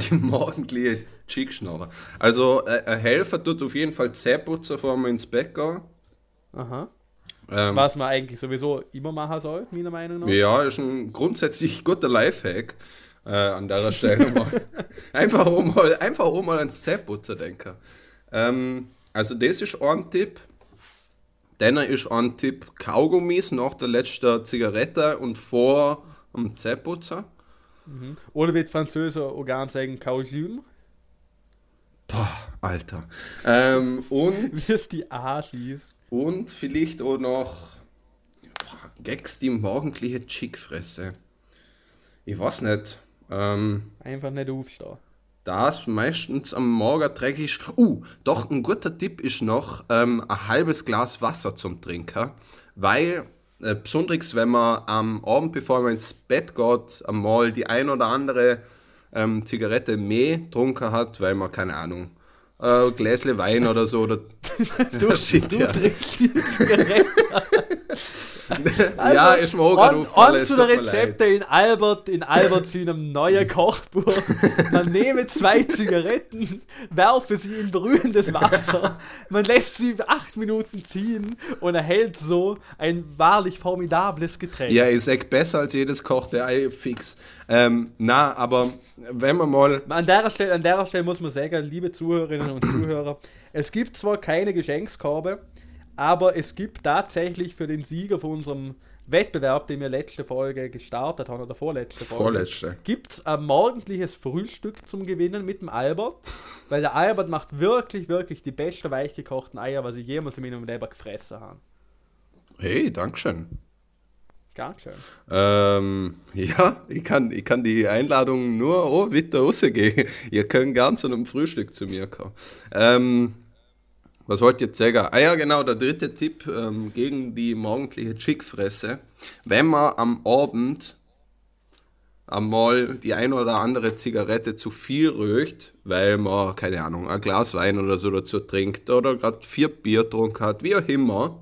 Speaker 1: Die morgendliche Chickschnarre. Also, äh, ein Helfer tut auf jeden Fall Zähneputzen, bevor man ins Bett geht.
Speaker 2: Aha.
Speaker 1: Ähm,
Speaker 2: Was man eigentlich sowieso immer machen soll, meiner Meinung nach.
Speaker 1: Ja, ist ein grundsätzlich guter Lifehack äh, an der Stelle mal. <laughs> einfach, um mal. Einfach um mal ans Zähneputzen denken. Ähm, also, das ist ein Tipp. Dann ist ein Tipp Kaugummis nach der letzten Zigarette und vor dem Zähneputzen.
Speaker 2: Oder wie die Französer auch gerne sagen, Kaujum.
Speaker 1: Boah, Alter. Ähm, und. <laughs>
Speaker 2: Wie es die A schießt.
Speaker 1: Und vielleicht auch noch Gags, die morgendliche Chickfresse. Ich weiß nicht. Ähm,
Speaker 2: Einfach nicht aufstehen.
Speaker 1: Das meistens am Morgen dreckig. Uh, doch ein guter Tipp ist noch ähm, ein halbes Glas Wasser zum Trinken, weil äh, besonders wenn man am Abend, bevor man ins Bett geht, einmal die ein oder andere ähm, Zigarette mehr getrunken hat, weil man keine Ahnung äh, Gläsle Wein oder so. Oder, <laughs>
Speaker 2: du, <laughs> du ja. trinkst die Zigarette. <laughs> <laughs>
Speaker 1: also, ja, ist mir auch gerade
Speaker 2: aufgefallen. zu der Rezepte in Albert, in Albert seinem neuen Kochbuch. Man nehme zwei <laughs> Zigaretten, werfe sie in brühendes Wasser, man lässt sie acht Minuten ziehen und erhält so ein wahrlich formidables Getränk.
Speaker 1: Ja, ist echt besser als jedes kochte Ei fix. Ähm, na, aber wenn man mal.
Speaker 2: An der, Stelle, an der Stelle muss man sagen, liebe Zuhörerinnen und Zuhörer, es gibt zwar keine Geschenkskorbe, aber es gibt tatsächlich für den Sieger von unserem Wettbewerb, den wir letzte Folge gestartet haben, oder vorletzte Folge,
Speaker 1: Vorletzte.
Speaker 2: gibt es ein morgendliches Frühstück zum Gewinnen mit dem Albert. Weil der Albert macht wirklich, wirklich die besten weichgekochten Eier, was ich jemals in meinem Leben gefressen habe.
Speaker 1: Hey, Dankeschön.
Speaker 2: Ganz schön.
Speaker 1: Ähm, ja, ich kann, ich kann die Einladung nur oh, weiter rausgehen. <laughs> Ihr könnt gern zu einem Frühstück zu mir kommen. Ähm, was wollt ihr sagen? Ah ja, genau, der dritte Tipp ähm, gegen die morgendliche Chickfresse. Wenn man am Abend einmal die ein oder andere Zigarette zu viel röcht, weil man, keine Ahnung, ein Glas Wein oder so dazu trinkt oder gerade vier Bier getrunken hat, wie auch immer,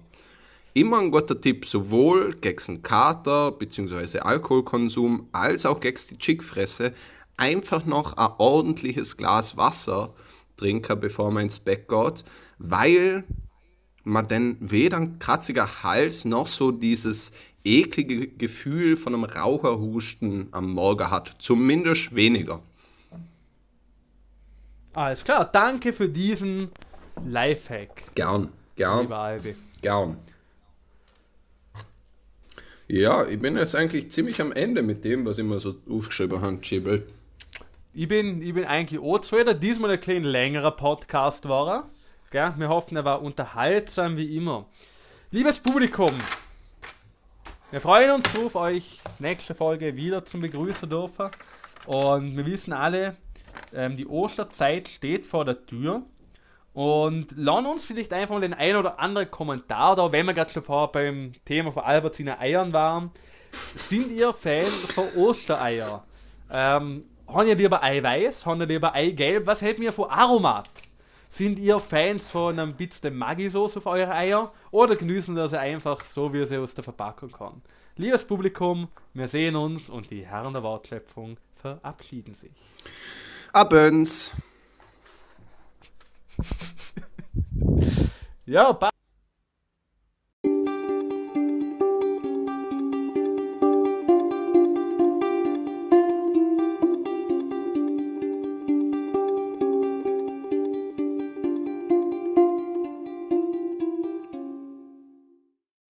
Speaker 1: immer ein guter Tipp, sowohl gegen Kater bzw. Alkoholkonsum als auch gegen die Chickfresse, einfach noch ein ordentliches Glas Wasser trinken, bevor man ins Bett geht, weil man dann weder ein kratziger Hals noch so dieses eklige Gefühl von einem Raucherhusten am Morgen hat. Zumindest weniger.
Speaker 2: Alles klar, danke für diesen Lifehack.
Speaker 1: Gern, gern.
Speaker 2: Lieber Albi.
Speaker 1: Gern. Ja, ich bin jetzt eigentlich ziemlich am Ende mit dem, was ich mir so aufgeschrieben habe, Schibbel.
Speaker 2: Ich bin, ich bin eigentlich auch zufrieden. Diesmal ein klein längerer Podcast war er. Wir hoffen, er war unterhaltsam wie immer. Liebes Publikum, wir freuen uns drauf, euch nächste Folge wieder zum begrüßen dürfen. Und wir wissen alle, ähm, die Osterzeit steht vor der Tür. Und lassen uns vielleicht einfach mal den ein oder anderen Kommentar da, wenn wir gerade schon vorher beim Thema von Albertiner Eiern waren. Sind ihr Fan von Ostereier? Ähm, haben ihr lieber Eiweiß? Haben ihr lieber Eigelb? Was hält mir von Aromat? Sind ihr Fans von einem bisschen Maggi-Sauce auf eure Eier? Oder genießen das einfach so, wie sie aus der Verpackung kommen? Liebes Publikum, wir sehen uns und die Herren der Wortschöpfung verabschieden sich.
Speaker 1: Abends. <laughs>
Speaker 2: ja,